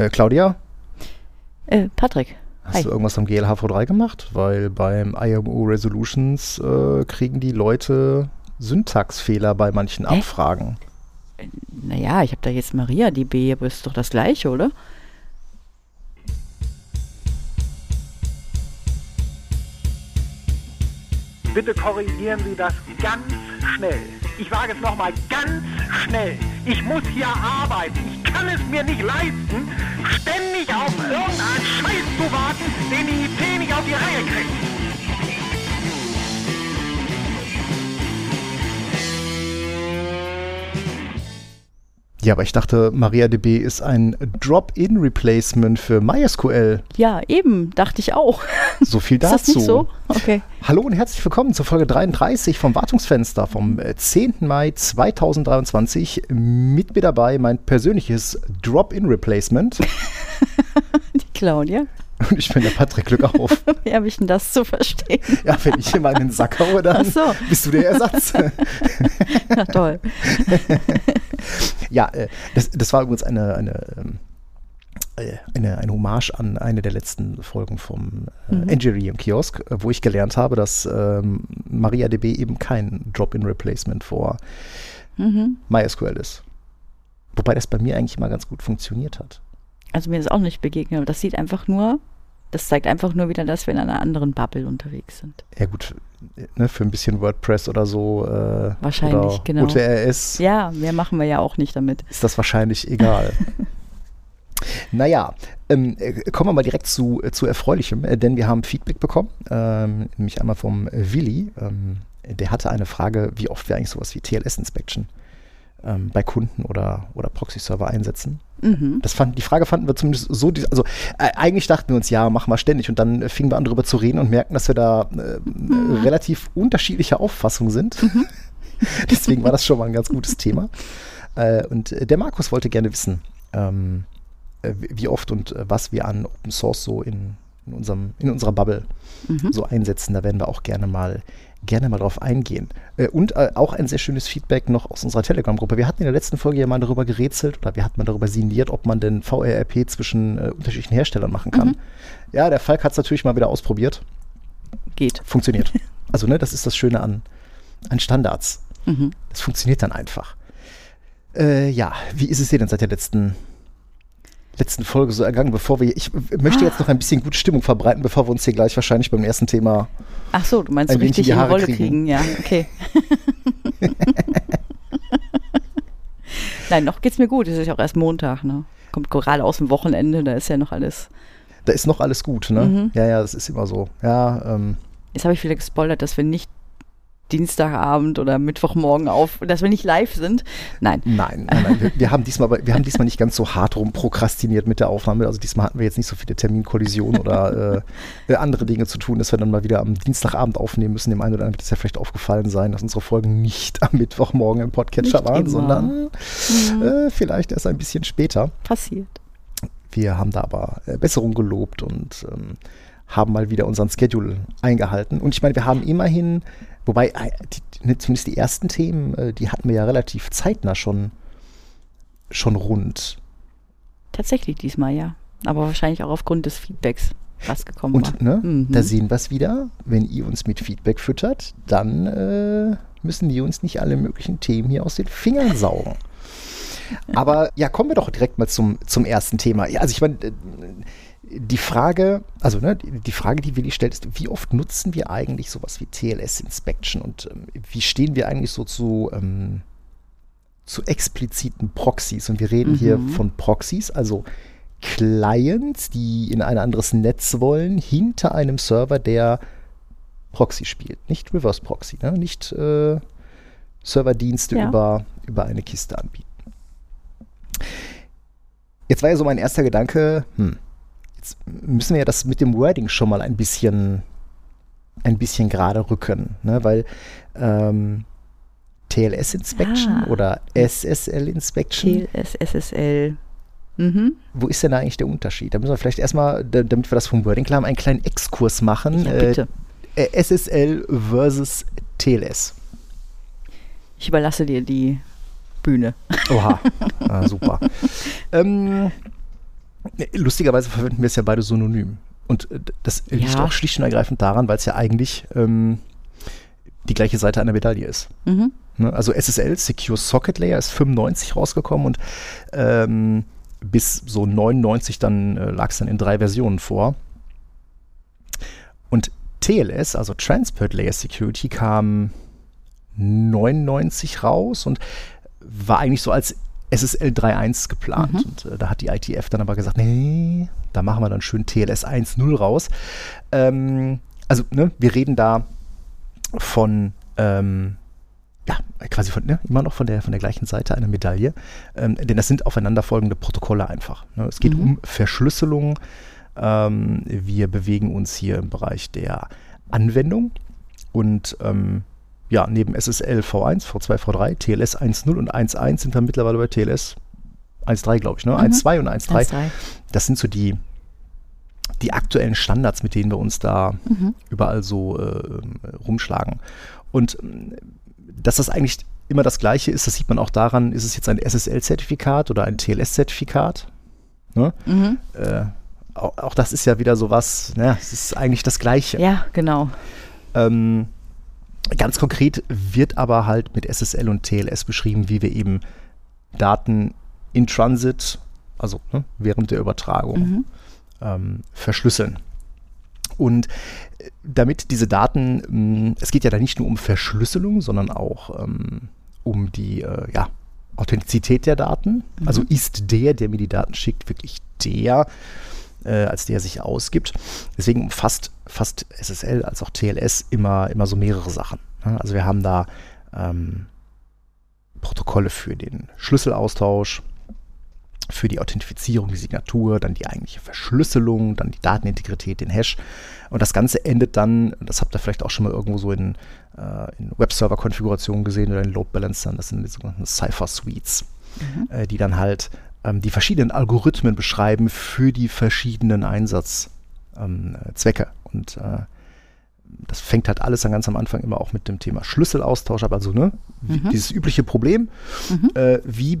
Äh, Claudia, Äh, Patrick. hast Hi. du irgendwas am GLHV3 gemacht? Weil beim IMO Resolutions äh, kriegen die Leute Syntaxfehler bei manchen Hä? Abfragen. Naja, ich habe da jetzt MariaDB, aber ist doch das gleiche, oder? Bitte korrigieren Sie das ganz schnell. Ich wage es nochmal ganz schnell. Ich muss hier arbeiten. Ich kann es mir nicht leisten, ständig auf irgendeinen Scheiß zu warten, den die IT nicht auf die Reihe kriegt. Ja, aber ich dachte, MariaDB ist ein Drop-in-Replacement für MySQL. Ja, eben, dachte ich auch. So viel Ist dazu. das nicht so? Okay. Hallo und herzlich willkommen zur Folge 33 vom Wartungsfenster vom äh, 10. Mai 2023. Mit mir dabei mein persönliches Drop-in-Replacement. Die Claudia. Und ich bin der Patrick Glück auf. Wie habe ich denn das zu verstehen? Ja, wenn ich immer in den Sack haue, dann so. bist du der Ersatz. Na toll. ja, äh, das, das war übrigens eine, eine, ähm, äh, eine, eine Hommage an eine der letzten Folgen vom äh, Mhm. Engineering im Kiosk, wo ich gelernt habe, dass ähm, MariaDB eben kein Drop-in-Replacement vor Mhm. MySQL ist. Wobei das bei mir eigentlich mal ganz gut funktioniert hat. Also mir ist auch nicht begegnet, aber das sieht einfach nur, das zeigt einfach nur wieder, dass wir in einer anderen Bubble unterwegs sind. Ja gut, ne, für ein bisschen WordPress oder so äh, Wahrscheinlich, oder genau. UTRS Ja, mehr machen wir ja auch nicht damit. ist das wahrscheinlich egal. naja, ähm, äh, kommen wir mal direkt zu, äh, zu Erfreulichem, äh, denn wir haben Feedback bekommen, ähm, nämlich einmal vom Willi. Ähm, der hatte eine Frage, wie oft wir eigentlich sowas wie TLS-Inspection ähm, bei Kunden oder, oder Proxy-Server einsetzen. Mhm. Das fand, die Frage fanden wir zumindest so, also äh, eigentlich dachten wir uns, ja, machen wir ständig und dann äh, fingen wir an darüber zu reden und merkten, dass wir da äh, äh, relativ unterschiedlicher Auffassung sind. Deswegen war das schon mal ein ganz gutes Thema. Äh, und äh, der Markus wollte gerne wissen, ähm, äh, wie oft und was wir an Open Source so in, in, unserem, in unserer Bubble Mhm. so einsetzen. Da werden wir auch gerne mal gerne mal drauf eingehen. Äh, und äh, auch ein sehr schönes Feedback noch aus unserer Telegram-Gruppe. Wir hatten in der letzten Folge ja mal darüber gerätselt oder wir hatten mal darüber sinniert, ob man denn VRRP zwischen äh, unterschiedlichen Herstellern machen kann. Mhm. Ja, der Falk hat es natürlich mal wieder ausprobiert. Geht. Funktioniert. also, ne, das ist das Schöne an, an Standards. Mhm. Das funktioniert dann einfach. Äh, ja, wie ist es dir denn seit der letzten, letzten Folge so ergangen, bevor wir, ich möchte jetzt noch ein bisschen gute Stimmung verbreiten, bevor wir uns hier gleich wahrscheinlich beim ersten Thema Ach so, du meinst Ein richtig die in die Haare Rolle kriegen. kriegen. Ja, okay. Nein, noch geht's mir gut. Es ist ja auch erst Montag, ne? Kommt gerade aus dem Wochenende, da ist ja noch alles. Da ist noch alles gut, ne? Mhm. Ja, ja, das ist immer so. Ja, ähm, Jetzt habe ich wieder gespoilert, dass wir nicht Dienstagabend oder Mittwochmorgen auf, dass wir nicht live sind. Nein. nein, nein, nein. Wir, wir, haben diesmal, wir haben diesmal nicht ganz so hart rumprokrastiniert mit der Aufnahme. Also diesmal hatten wir jetzt nicht so viele Terminkollisionen oder äh, äh, andere Dinge zu tun, dass wir dann mal wieder am Dienstagabend aufnehmen müssen. Dem einen oder anderen wird es ja vielleicht aufgefallen sein, dass unsere Folgen nicht am Mittwochmorgen im Podcatcher Nicht waren, immer. sondern Mhm. äh, vielleicht erst ein bisschen später. Passiert. Wir haben da aber äh, Besserung gelobt und ähm, haben mal wieder unseren Schedule eingehalten. Und ich meine, wir haben immerhin, wobei äh, die, ne, zumindest die ersten Themen, äh, die hatten wir ja relativ zeitnah schon, schon rund. Tatsächlich diesmal, ja. Aber wahrscheinlich auch aufgrund des Feedbacks, was gekommen Und war. ne, Mhm. da sehen wir es wieder. Wenn ihr uns mit Feedback füttert, dann äh, müssen wir uns nicht alle möglichen Themen hier aus den Fingern saugen. Aber ja, kommen wir doch direkt mal zum, zum ersten Thema. Ja, also ich meine, äh, die Frage, also ne, die Frage, die Willi stellt, ist, wie oft nutzen wir eigentlich sowas wie TLS-Inspection und ähm, wie stehen wir eigentlich so zu, ähm, zu expliziten Proxys? Und wir reden hier Mhm. von Proxys, also Clients, die in ein anderes Netz wollen, hinter einem Server, der Proxy spielt. Nicht Reverse Proxy, ne? nicht äh, Serverdienste Ja. über, über eine Kiste anbieten. Jetzt war ja so mein erster Gedanke, hm, jetzt müssen wir ja das mit dem Wording schon mal ein bisschen, ein bisschen gerade rücken, ne? weil ähm, TLS-Inspection Ah. oder SSL-Inspection, TLS, SSL. Mhm. wo ist denn da eigentlich der Unterschied? Da müssen wir vielleicht erstmal, da- damit wir das vom Wording klar haben, einen kleinen Exkurs machen. Ja, Äh, bitte. äh, SSL versus TLS. Ich überlasse dir die Bühne. Oha, ah, super. ähm, Lustigerweise verwenden wir es ja beide synonym. Und äh, das liegt Ja. auch schlicht und ergreifend daran, weil es ja eigentlich ähm, die gleiche Seite einer Medaille ist. Mhm. Ne? Also SSL, Secure Socket Layer, ist 95 rausgekommen und ähm, bis so 99 dann äh, lag es dann in drei Versionen vor. Und TLS, also Transport Layer Security, kam 99 raus und war eigentlich so als SSL 3.1 geplant. Mhm. Und äh, da hat die ITF dann aber gesagt, nee, da machen wir dann schön TLS 1.0 raus. Ähm, also, ne, wir reden da von, ähm, ja, quasi von, ne, immer noch von der, von der gleichen Seite einer Medaille. Ähm, denn das sind aufeinanderfolgende Protokolle einfach. Ne? Es geht Mhm. um Verschlüsselung. Ähm, wir bewegen uns hier im Bereich der Anwendung und ähm, ja, neben SSL V1, V2, V3, TLS 1.0 und 1.1 sind wir mittlerweile bei TLS 1.3, glaube ich, ne? Mhm. 1.2 und 1.3. 1,3. Das sind so die, die aktuellen Standards, mit denen wir uns da Mhm. überall so äh, rumschlagen. Und ähm, dass das eigentlich immer das Gleiche ist, das sieht man auch daran, ist es jetzt ein SSL-Zertifikat oder ein TLS-Zertifikat? Ne? Mhm. Äh, auch, auch das ist ja wieder sowas, ne? es ist eigentlich das Gleiche. Ja, genau. Ähm, ganz konkret wird aber halt mit SSL und TLS beschrieben, wie wir eben Daten in Transit, also ne, während der Übertragung, Mhm. ähm, verschlüsseln. Und äh, damit diese Daten, mh, es geht ja da nicht nur um Verschlüsselung, sondern auch ähm, um die äh, ja, Authentizität der Daten. Mhm. Also ist der, der mir die Daten schickt, wirklich der, äh, als der sich ausgibt. Deswegen umfasst fast SSL als auch TLS immer, immer so mehrere Sachen. ne? Also wir haben da ähm, Protokolle für den Schlüsselaustausch, für die Authentifizierung, die Signatur, dann die eigentliche Verschlüsselung, dann die Datenintegrität, den Hash. Und das Ganze endet dann, das habt ihr vielleicht auch schon mal irgendwo so in, äh, in Webserver-Konfigurationen gesehen oder in Load Balancern, das sind die sogenannten Cypher-Suites, äh, die dann halt ähm, die verschiedenen Algorithmen beschreiben für die verschiedenen Einsatzzwecke. Ähm, äh. Und äh, das fängt halt alles dann ganz am Anfang immer auch mit dem Thema Schlüsselaustausch ab. Also, ne, Mhm. dieses übliche Problem, Mhm. äh, wie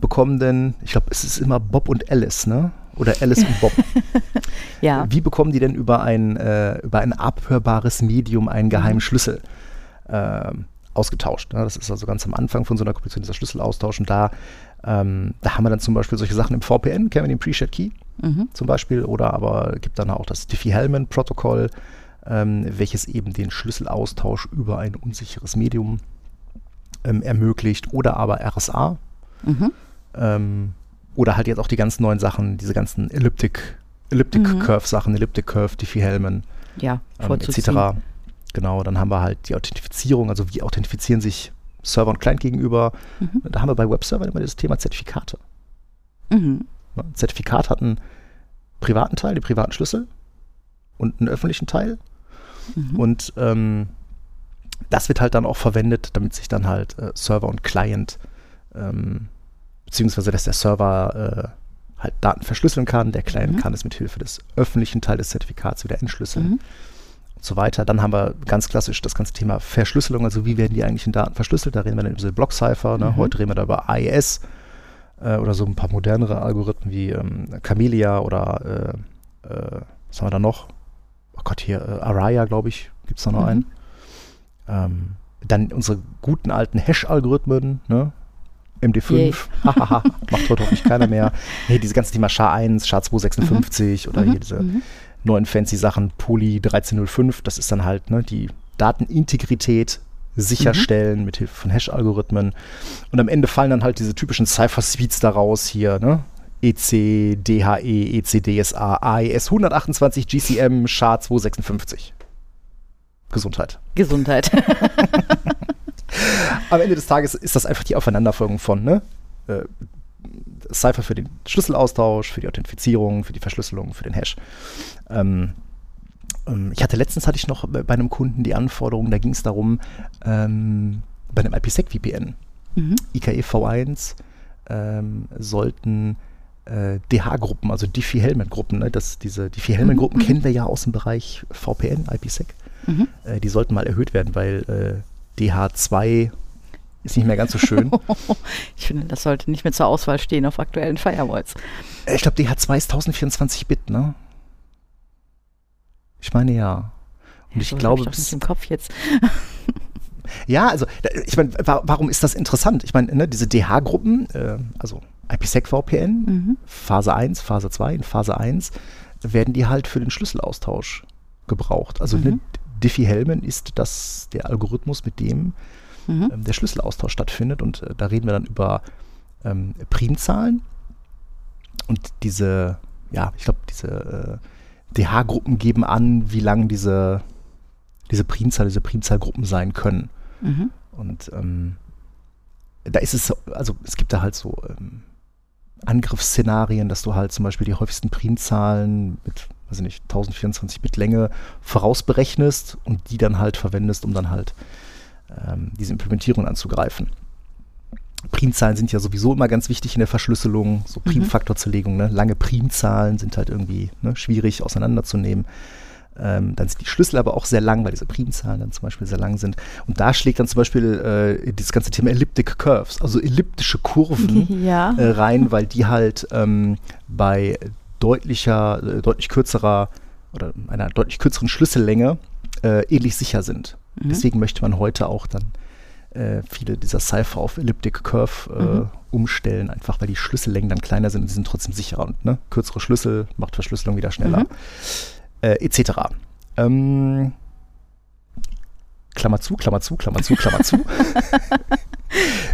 bekommen denn, ich glaube, es ist immer Bob und Alice, ne? Oder Alice und Bob. Ja. Wie bekommen die denn über ein, äh, über ein abhörbares Medium einen geheimen Mhm. Schlüssel ähm, ausgetauscht? Ne? Das ist also ganz am Anfang von so einer Komposition dieser Schlüsselaustausch. Und da, ähm, da haben wir dann zum Beispiel solche Sachen im VPN, kennen wir den Pre-Shared Key Mhm. zum Beispiel, oder aber gibt dann auch das Diffie-Hellman-Protokoll, ähm, welches eben den Schlüsselaustausch über ein unsicheres Medium ähm, ermöglicht, oder aber RSA, Mhm. ähm, oder halt jetzt auch die ganz neuen Sachen, diese ganzen Elliptic, Elliptic Mhm. Curve Sachen, Elliptic Curve, Diffie-Hellman, Ja, ähm, etc. Genau, dann haben wir halt die Authentifizierung, also wie authentifizieren sich Server und Client gegenüber. Mhm. Da haben wir bei Webservern immer das Thema Zertifikate. Mhm. Ein Zertifikat hat einen privaten Teil, den privaten Schlüssel und einen öffentlichen Teil. Mhm. Und ähm, das wird halt dann auch verwendet, damit sich dann halt äh, Server und Client, ähm, beziehungsweise dass der Server äh, halt Daten verschlüsseln kann, der Client Mhm. kann es mit Hilfe des öffentlichen Teils des Zertifikats wieder entschlüsseln Mhm. Und so weiter. Dann haben wir ganz klassisch das ganze Thema Verschlüsselung, also wie werden die eigentlichen Daten verschlüsselt. Da reden wir dann über diese Block-Cipher, ne? Mhm. heute reden wir da über AES äh, oder so ein paar modernere Algorithmen wie ähm, Camellia oder äh, äh, was haben wir da noch? Oh Gott, hier äh, Araya, glaube ich, gibt es da noch Mhm. einen. Ähm, dann unsere guten alten Hash-Algorithmen, ne? MD5, Yay. hahaha, macht heute hoffentlich keiner mehr. Nee, diese ganzen Thema SHA-1, SHA-256 oder Mhm. hier diese Mhm. Neuen fancy Sachen, Poly 1305, das ist dann halt ne, die Datenintegrität sicherstellen mit Hilfe von Hash-Algorithmen. Und am Ende fallen dann halt diese typischen Cypher-Suites daraus hier, ne? EC, DHE, ECDSA, AES 128, GCM, SHA-256. Gesundheit. Gesundheit. Am Ende des Tages ist das einfach die Aufeinanderfolgung von, ne? Cypher für den Schlüsselaustausch, für die Authentifizierung, für die Verschlüsselung, für den Hash. Ähm, ähm, ich hatte letztens hatte ich noch bei einem Kunden die Anforderung, da ging es darum, ähm, bei einem IPsec VPN, mhm. IKE V1 ähm, sollten äh, DH-Gruppen, also Diffie-Hellman-Gruppen, ne, das, diese Diffie-Hellman-Gruppen Mhm, mhm. kennen wir ja aus dem Bereich VPN, IPsec, Mhm. äh, die sollten mal erhöht werden, weil äh, DH2 ist nicht mehr ganz so schön. ich finde, das sollte nicht mehr zur Auswahl stehen auf aktuellen Firewalls. Ich glaube, DH2 ist 1024 Bit, ne? Ich meine ja. Und ich so, glaube, ich im Kopf jetzt. ja, also ich meine, warum ist das interessant? Ich meine, ne, diese DH-Gruppen, äh, also IPsec VPN, mhm. Phase 1, Phase 2, in Phase 1 werden die halt für den Schlüsselaustausch gebraucht. Also mhm. ne, Diffie-Hellman ist das der Algorithmus, mit dem mhm. ähm, der Schlüsselaustausch stattfindet. Und äh, da reden wir dann über ähm, Primzahlen. Und diese, ja, ich glaube, diese äh, DH-Gruppen geben an, wie lang diese, diese Primzahl, diese Primzahlgruppen sein können. Mhm. Und ähm, da ist es, also es gibt da halt so ähm, Angriffsszenarien, dass du halt zum Beispiel die häufigsten Primzahlen mit, weiß ich nicht, 1024 Bit Länge vorausberechnest und die dann halt verwendest, um dann halt ähm, diese Implementierung anzugreifen. Primzahlen sind ja sowieso immer ganz wichtig in der Verschlüsselung, so mhm. Primfaktorzerlegung. Ne? Lange Primzahlen sind halt irgendwie ne, schwierig auseinanderzunehmen. Ähm, dann sind die Schlüssel aber auch sehr lang, weil diese Primzahlen dann zum Beispiel sehr lang sind. Und da schlägt dann zum Beispiel äh, dieses ganze Thema Elliptic Curves, also elliptische Kurven ja. äh, rein, weil die halt ähm, bei deutlicher, äh, deutlich kürzerer oder einer deutlich kürzeren Schlüssellänge äh, ähnlich sicher sind. Mhm. Deswegen möchte man heute auch dann äh, viele dieser Cypher auf Elliptic Curve äh, mhm. umstellen, einfach weil die Schlüssellängen dann kleiner sind und sie sind trotzdem sicherer. Und ne, kürzere Schlüssel macht Verschlüsselung wieder schneller. Mhm äh, etc. Ähm, Klammer zu, Klammer zu, Klammer zu, Klammer zu.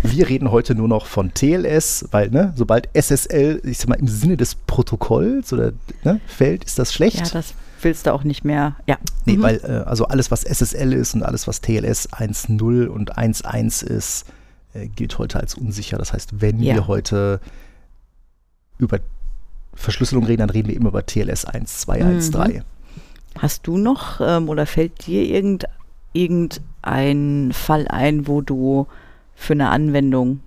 Wir reden heute nur noch von TLS, weil, ne, sobald SSL, ich sag mal, im Sinne des Protokolls oder ne, fällt, ist das schlecht. Ja, das willst du auch nicht mehr. Ja. Nee, mhm. weil, äh, also alles, was SSL ist und alles, was TLS 1.0 und 1.1 ist, äh, gilt heute als unsicher. Das heißt, wenn ja. wir heute über Verschlüsselung reden, dann reden wir immer über TLS 1.2.1.3. Mhm. Hast du noch ähm, oder fällt dir irgend, irgendein Fall ein, wo du für eine Anwendung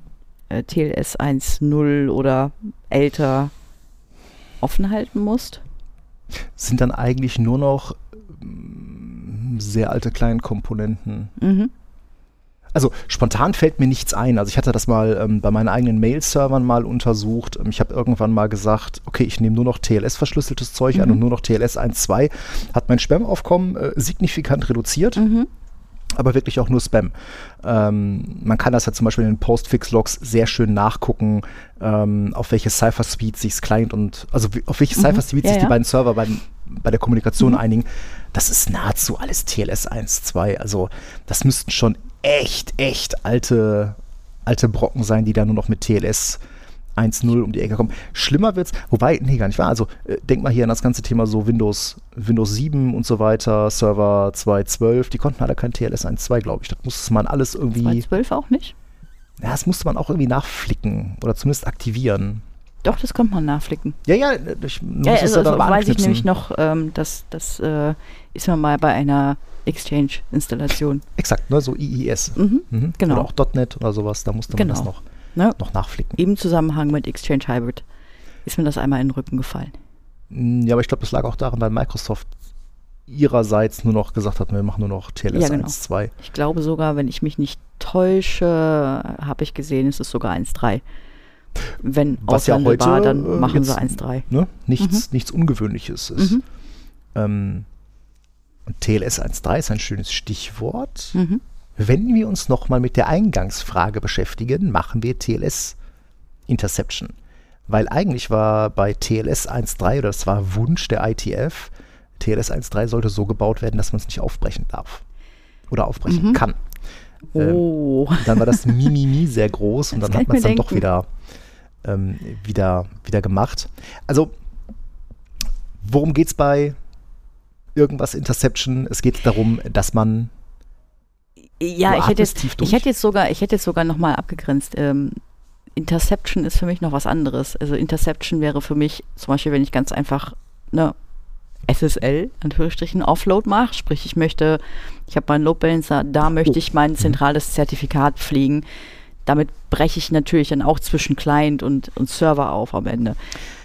äh, TLS 1.0 oder älter offen halten musst? Sind dann eigentlich nur noch mm, sehr alte Kleinkomponenten. Mhm. Also spontan fällt mir nichts ein. Also ich hatte das mal ähm, bei meinen eigenen Mail-Servern mal untersucht. Ähm, ich habe irgendwann mal gesagt, okay, ich nehme nur noch TLS-verschlüsseltes Zeug mhm. an und nur noch TLS 1.2. Hat mein Spam-Aufkommen äh, signifikant reduziert. Mhm aber wirklich auch nur Spam. Ähm, man kann das ja zum Beispiel in den Postfix-Logs sehr schön nachgucken, ähm, auf welche Cypher-Suite sich das Client und, also auf welche mhm. Cypher-Suite ja, sich ja. die beiden Server bei, bei der Kommunikation mhm. einigen. Das ist nahezu alles TLS 1.2. Also das müssten schon echt, echt alte, alte Brocken sein, die da nur noch mit TLS 1.0 um die Ecke kommen. Schlimmer wird's, wobei, nee, gar nicht wahr. Also äh, denk mal hier an das ganze Thema so Windows, Windows 7 und so weiter, Server 2.12, die konnten alle kein TLS 1.2, glaube ich. Das musste man alles irgendwie. 2.12 auch nicht? Ja, das musste man auch irgendwie nachflicken oder zumindest aktivieren. Doch, das konnte man nachflicken. Ja, ja, ich ja, also, also weiß ich nämlich noch, ähm, dass das äh, ist man mal bei einer Exchange-Installation. Exakt, ne, so IIS. Mhm, mhm. Genau. Oder auch .NET oder sowas, da musste man genau. das noch, ne? noch nachflicken. Im Zusammenhang mit Exchange Hybrid ist mir das einmal in den Rücken gefallen. Mm, ja, aber ich glaube, das lag auch daran, weil Microsoft ihrerseits nur noch gesagt hat, wir machen nur noch TLS ja, genau. 1.2. Ich glaube sogar, wenn ich mich nicht täusche, habe ich gesehen, ist es sogar 1.3. Wenn Was ja heute, war, dann machen sie 1.3. Ne, nichts, mhm. nichts Ungewöhnliches ist. Mhm. Ähm, TLS 1.3 ist ein schönes Stichwort. Mhm. Wenn wir uns nochmal mit der Eingangsfrage beschäftigen, machen wir TLS Interception. Weil eigentlich war bei TLS 1.3, oder das war Wunsch der ITF, TLS 1.3 sollte so gebaut werden, dass man es nicht aufbrechen darf. Oder aufbrechen mhm. kann. Oh. Ähm, dann war das Mimimi sehr groß und das dann hat man es dann doch wieder, ähm, wieder, wieder gemacht. Also, worum geht es bei irgendwas Interception. Es geht darum, dass man ja, ich hätte, jetzt, ich hätte jetzt sogar, ich hätte jetzt sogar noch mal abgegrenzt. Ähm, Interception ist für mich noch was anderes. Also Interception wäre für mich zum Beispiel, wenn ich ganz einfach eine SSL, Anführungsstrichen, Offload mache, sprich ich möchte, ich habe meinen Load Balancer, da möchte ich mein zentrales Zertifikat pflegen. Damit breche ich natürlich dann auch zwischen Client und, und Server auf am Ende.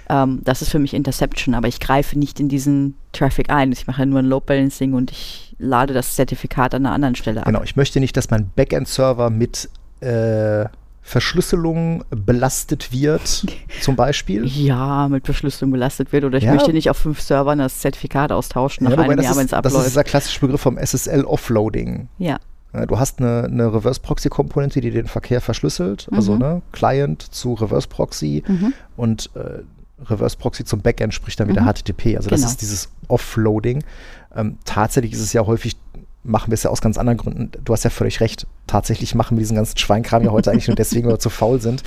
Ähm, das ist für mich Interception, aber ich greife nicht in diesen Traffic ein. Ich mache nur ein Load Balancing und ich lade das Zertifikat an einer anderen Stelle ab. Genau, ich möchte nicht, dass mein Backend-Server mit äh, Verschlüsselung belastet wird, zum Beispiel. Ja, mit Verschlüsselung belastet wird. Oder ich ja. möchte nicht auf fünf Servern das Zertifikat austauschen nach ja, einem Jahr, wenn es abläuft. Das ist dieser klassische Begriff vom SSL-Offloading. Ja. Du hast eine, eine Reverse-Proxy-Komponente, die den Verkehr verschlüsselt, also mhm. ne, Client zu Reverse-Proxy mhm. und äh, Reverse-Proxy zum Backend spricht dann wieder mhm. HTTP. Also genau. das ist dieses Offloading. Ähm, tatsächlich ist es ja häufig machen wir es ja aus ganz anderen Gründen. Du hast ja völlig recht. Tatsächlich machen wir diesen ganzen Schweinkram ja heute eigentlich nur deswegen, weil wir zu faul sind,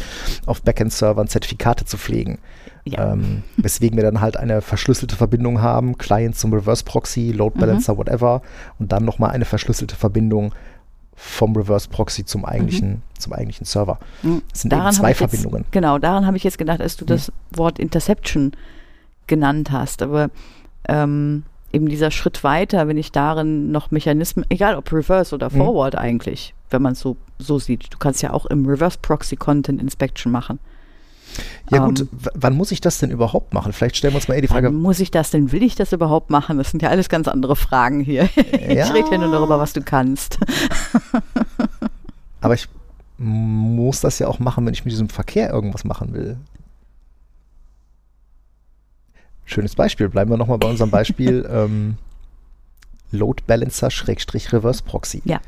auf Backend-Servern Zertifikate zu pflegen. Ja. Ähm, weswegen wir dann halt eine verschlüsselte Verbindung haben, Client zum Reverse Proxy, Load Balancer, mhm. whatever, und dann nochmal eine verschlüsselte Verbindung vom Reverse Proxy zum eigentlichen, mhm. zum eigentlichen Server. Mhm. Das sind daran zwei Verbindungen. Jetzt, genau, daran habe ich jetzt gedacht, als du das mhm. Wort Interception genannt hast. Aber ähm, eben dieser Schritt weiter, wenn ich darin noch Mechanismen, egal ob Reverse oder mhm. Forward eigentlich, wenn man es so, so sieht. Du kannst ja auch im Reverse Proxy Content Inspection machen. Ja gut, ähm, wann muss ich das denn überhaupt machen? Vielleicht stellen wir uns mal eher die Frage. Wann muss ich das denn? Will ich das überhaupt machen? Das sind ja alles ganz andere Fragen hier. Ja. Ich rede ja nur darüber, was du kannst. Aber ich muss das ja auch machen, wenn ich mit diesem Verkehr irgendwas machen will. Schönes Beispiel. Bleiben wir nochmal bei unserem Beispiel ähm, Load Balancer Schrägstrich Reverse Proxy. Ja.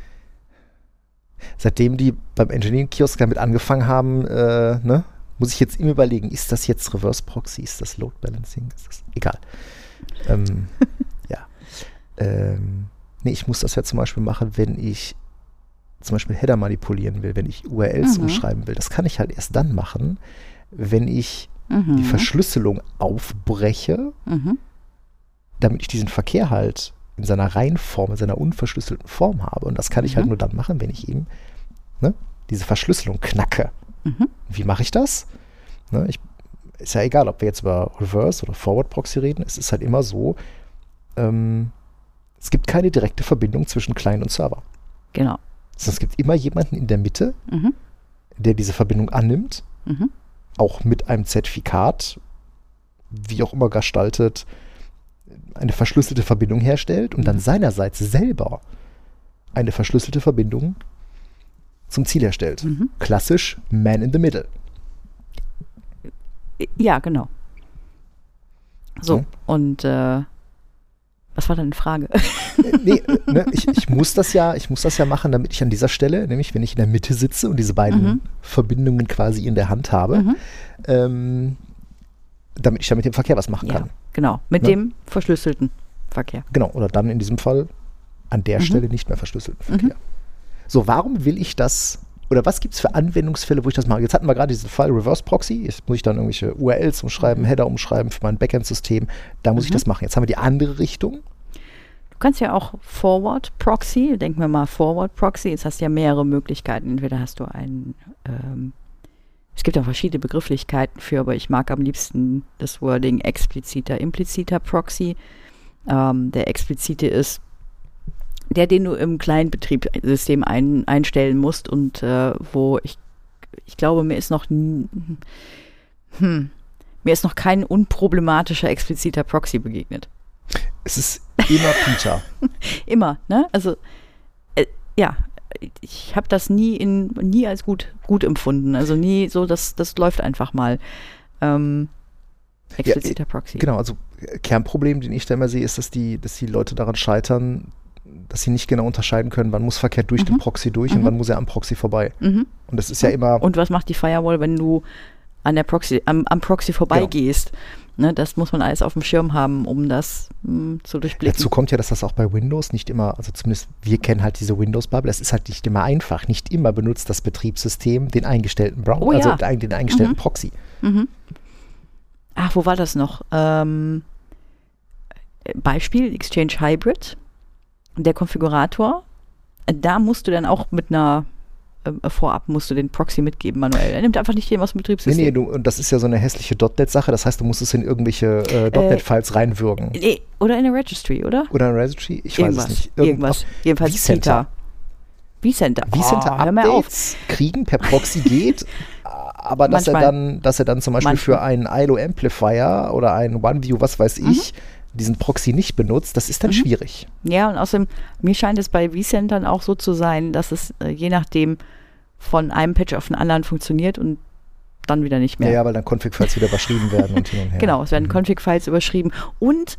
Seitdem die beim Engineering-Kiosk damit angefangen haben, äh, ne, muss ich jetzt immer überlegen, ist das jetzt Reverse Proxy, ist das Load Balancing, ist das egal. Ähm, ja. Ähm, nee, ich muss das ja zum Beispiel machen, wenn ich zum Beispiel Header manipulieren will, wenn ich URLs mhm. umschreiben will. Das kann ich halt erst dann machen, wenn ich mhm. die Verschlüsselung aufbreche, mhm. damit ich diesen Verkehr halt in seiner Reihenform, in seiner unverschlüsselten Form habe. Und das kann ich halt mhm. nur dann machen, wenn ich eben ne, diese Verschlüsselung knacke. Mhm. Wie mache ich das? Ne, ich, ist ja egal, ob wir jetzt über Reverse oder Forward Proxy reden. Es ist halt immer so, ähm, es gibt keine direkte Verbindung zwischen Client und Server. Genau. Es gibt immer jemanden in der Mitte, mhm. der diese Verbindung annimmt mhm auch mit einem Zertifikat, wie auch immer gestaltet, eine verschlüsselte Verbindung herstellt und dann seinerseits selber eine verschlüsselte Verbindung zum Ziel herstellt. Mhm. Klassisch Man in the Middle. Ja, genau. So, hm? und äh, was war deine Frage? Äh, nee, ne, ich, ich, muss das ja, ich muss das ja machen, damit ich an dieser Stelle, nämlich wenn ich in der Mitte sitze und diese beiden mhm. Verbindungen quasi in der Hand habe, mhm. ähm, damit ich da mit dem Verkehr was machen ja, kann. Genau, mit ne? dem verschlüsselten Verkehr. Genau, oder dann in diesem Fall an der mhm. Stelle nicht mehr verschlüsselten Verkehr. So, warum will ich das oder was gibt es für Anwendungsfälle, wo ich das mache? Jetzt hatten wir gerade diesen Fall Reverse Proxy. Jetzt muss ich dann irgendwelche URLs umschreiben, mhm. Header umschreiben für mein Backend-System. Da muss mhm. ich das machen. Jetzt haben wir die andere Richtung. Du kannst ja auch Forward Proxy, denken wir mal Forward Proxy. Jetzt hast du ja mehrere Möglichkeiten. Entweder hast du einen, ähm, es gibt ja verschiedene Begrifflichkeiten für, aber ich mag am liebsten das Wording expliziter, impliziter Proxy. Ähm, der explizite ist, der, den du im Kleinbetriebssystem ein, einstellen musst und äh, wo ich, ich glaube, mir ist noch hm, mir ist noch kein unproblematischer expliziter Proxy begegnet. Es ist immer Peter. immer, ne? Also äh, ja, ich habe das nie in nie als gut gut empfunden. Also nie so, dass das läuft einfach mal. Ähm, expliziter ja, Proxy. Genau, also Kernproblem, den ich da immer sehe, ist, dass die, dass die Leute daran scheitern, dass sie nicht genau unterscheiden können, wann muss Verkehr durch mhm. den Proxy durch mhm. und wann muss er am Proxy vorbei. Mhm. Und das ist ja immer. Und was macht die Firewall, wenn du an der Proxy, am, am Proxy vorbeigehst? Genau. Ne, das muss man alles auf dem Schirm haben, um das mh, hm, zu durchblicken. Dazu kommt ja, dass das auch bei Windows nicht immer, also zumindest wir kennen halt diese Windows-Bubble, das ist halt nicht immer einfach. Nicht immer benutzt das Betriebssystem den eingestellten Browser, oh, ja. also den, den eingestellten mhm. Proxy. Mhm. Ach, wo war das noch? Ähm, Beispiel Exchange Hybrid der Konfigurator, da musst du dann auch mit einer äh, vorab musst du den Proxy mitgeben manuell. Er nimmt einfach nicht jeden aus dem Betriebssystem. Nee, nee, du, und das ist ja so eine hässliche .NET-Sache. Das heißt, du musst es in irgendwelche äh, .NET-Files äh, reinwürgen. Nee, oder in eine Registry, oder? Oder in eine Registry? Ich irgendwas, weiß es nicht. Irgend irgendwas. Jedenfalls vCenter. vCenter. vCenter oh, Updates kriegen per Proxy geht, aber dass Manchmal. er dann, dass er dann zum Beispiel Manchmal. für einen ILO Amplifier oder einen OneView, was weiß ich, mhm diesen Proxy nicht benutzt, das ist dann mhm. schwierig. Ja, und außerdem, mir scheint es bei vCenter auch so zu sein, dass es äh, je nachdem von einem Patch auf den anderen funktioniert und dann wieder nicht mehr. Ja, ja weil dann Config-Files wieder überschrieben werden und hin und her. Genau, es werden mhm. Config-Files überschrieben und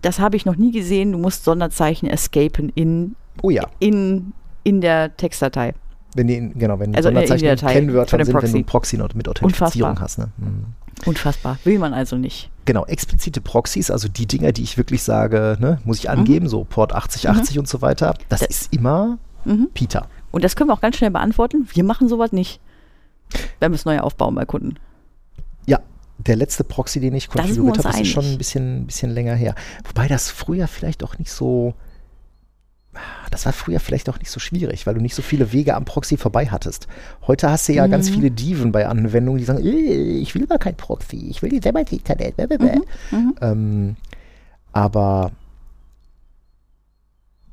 das habe ich noch nie gesehen, du musst Sonderzeichen escapen in, oh ja. in, in der Textdatei. Wenn die, genau, wenn also Sonderzeichen Kennwörter sind, Proxy. wenn du einen Proxy mit Authentifizierung Unfassbar. hast. Ne? Mhm. Unfassbar. Will man also nicht. Genau, explizite Proxys, also die Dinger, die ich wirklich sage, ne, muss ich angeben, mhm. so Port 8080 mhm. und so weiter, das, das ist immer mhm. Peter. Und das können wir auch ganz schnell beantworten. Wir machen sowas nicht. Wenn wir es neu aufbauen bei Kunden. Ja, der letzte Proxy, den ich konfiguriert habe, ist schon ein bisschen, bisschen länger her. Wobei das früher vielleicht auch nicht so das war früher vielleicht auch nicht so schwierig, weil du nicht so viele Wege am Proxy vorbei hattest. Heute hast du ja mhm. ganz viele Diven bei Anwendungen, die sagen, äh, ich will aber kein Proxy, ich will die selber ins Internet. Mhm. Mhm. Ähm, aber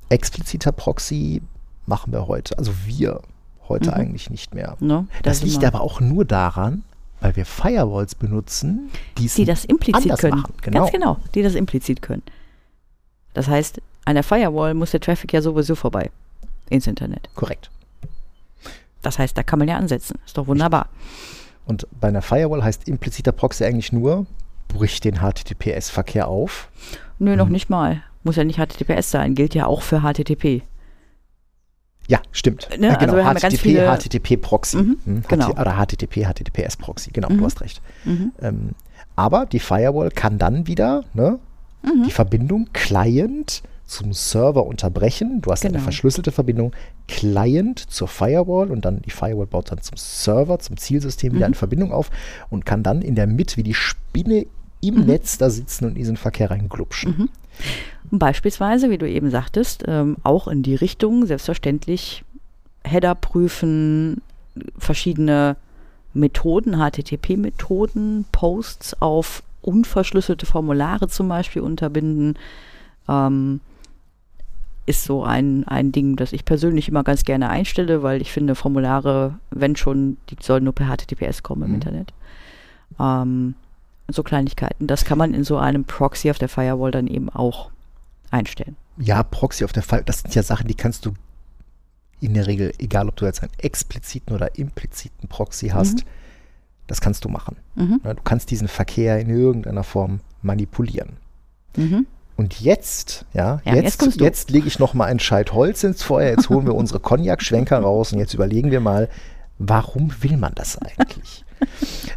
expliziter Proxy machen wir heute, also wir heute mhm. eigentlich nicht mehr. No, das, das liegt aber auch nur daran, weil wir Firewalls benutzen, die das implizit können. Genau. Ganz genau, die das implizit können. Das heißt, an der Firewall muss der Traffic ja sowieso vorbei ins Internet. Korrekt. Das heißt, da kann man ja ansetzen. Ist doch wunderbar. Und bei einer Firewall heißt impliziter Proxy eigentlich nur, bricht den HTTPS-Verkehr auf? Nö, hm. noch nicht mal. Muss ja nicht HTTPS sein, gilt ja auch für HTTP. Ja, stimmt. Ne? Ja, genau, also HTTP, HTTP-Proxy. Mhm, hm? genau. Oder HTTP, HTTPS-Proxy. Genau, mhm. du hast recht. Mhm. Ähm, aber die Firewall kann dann wieder ne, mhm. die Verbindung Client zum Server unterbrechen. Du hast genau. eine verschlüsselte Verbindung Client zur Firewall und dann die Firewall baut dann zum Server, zum Zielsystem wieder mhm. eine Verbindung auf und kann dann in der Mitte wie die Spinne im mhm. Netz da sitzen und in diesen Verkehr reinglupschen. Mhm. Beispielsweise, wie du eben sagtest, ähm, auch in die Richtung selbstverständlich Header prüfen, verschiedene Methoden, HTTP-Methoden, Posts auf unverschlüsselte Formulare zum Beispiel unterbinden. Ähm, ist so ein, ein Ding, das ich persönlich immer ganz gerne einstelle, weil ich finde, Formulare, wenn schon, die sollen nur per HTTPS kommen im mhm. Internet. Ähm, so Kleinigkeiten. Das kann man in so einem Proxy auf der Firewall dann eben auch einstellen. Ja, Proxy auf der Firewall, das sind ja Sachen, die kannst du in der Regel, egal ob du jetzt einen expliziten oder impliziten Proxy hast, mhm. das kannst du machen. Mhm. Du kannst diesen Verkehr in irgendeiner Form manipulieren. Mhm. Und jetzt, ja, ja jetzt, jetzt, jetzt lege ich noch mal ein Scheit Holz ins Feuer. Jetzt holen wir unsere Cognac-Schwenker raus und jetzt überlegen wir mal, warum will man das eigentlich?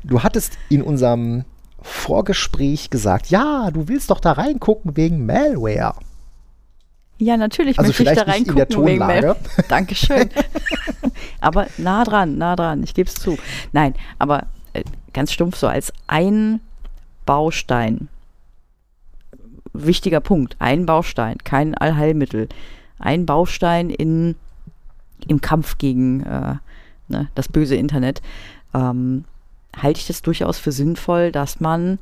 Du hattest in unserem Vorgespräch gesagt, ja, du willst doch da reingucken wegen Malware. Ja, natürlich also möchte ich da reingucken wegen Malware. Dankeschön. aber nah dran, nah dran, ich gebe es zu. Nein, aber äh, ganz stumpf so als ein Baustein wichtiger Punkt. Ein Baustein, kein Allheilmittel. Ein Baustein in, im Kampf gegen äh, ne, das böse Internet. Ähm, halte ich das durchaus für sinnvoll, dass man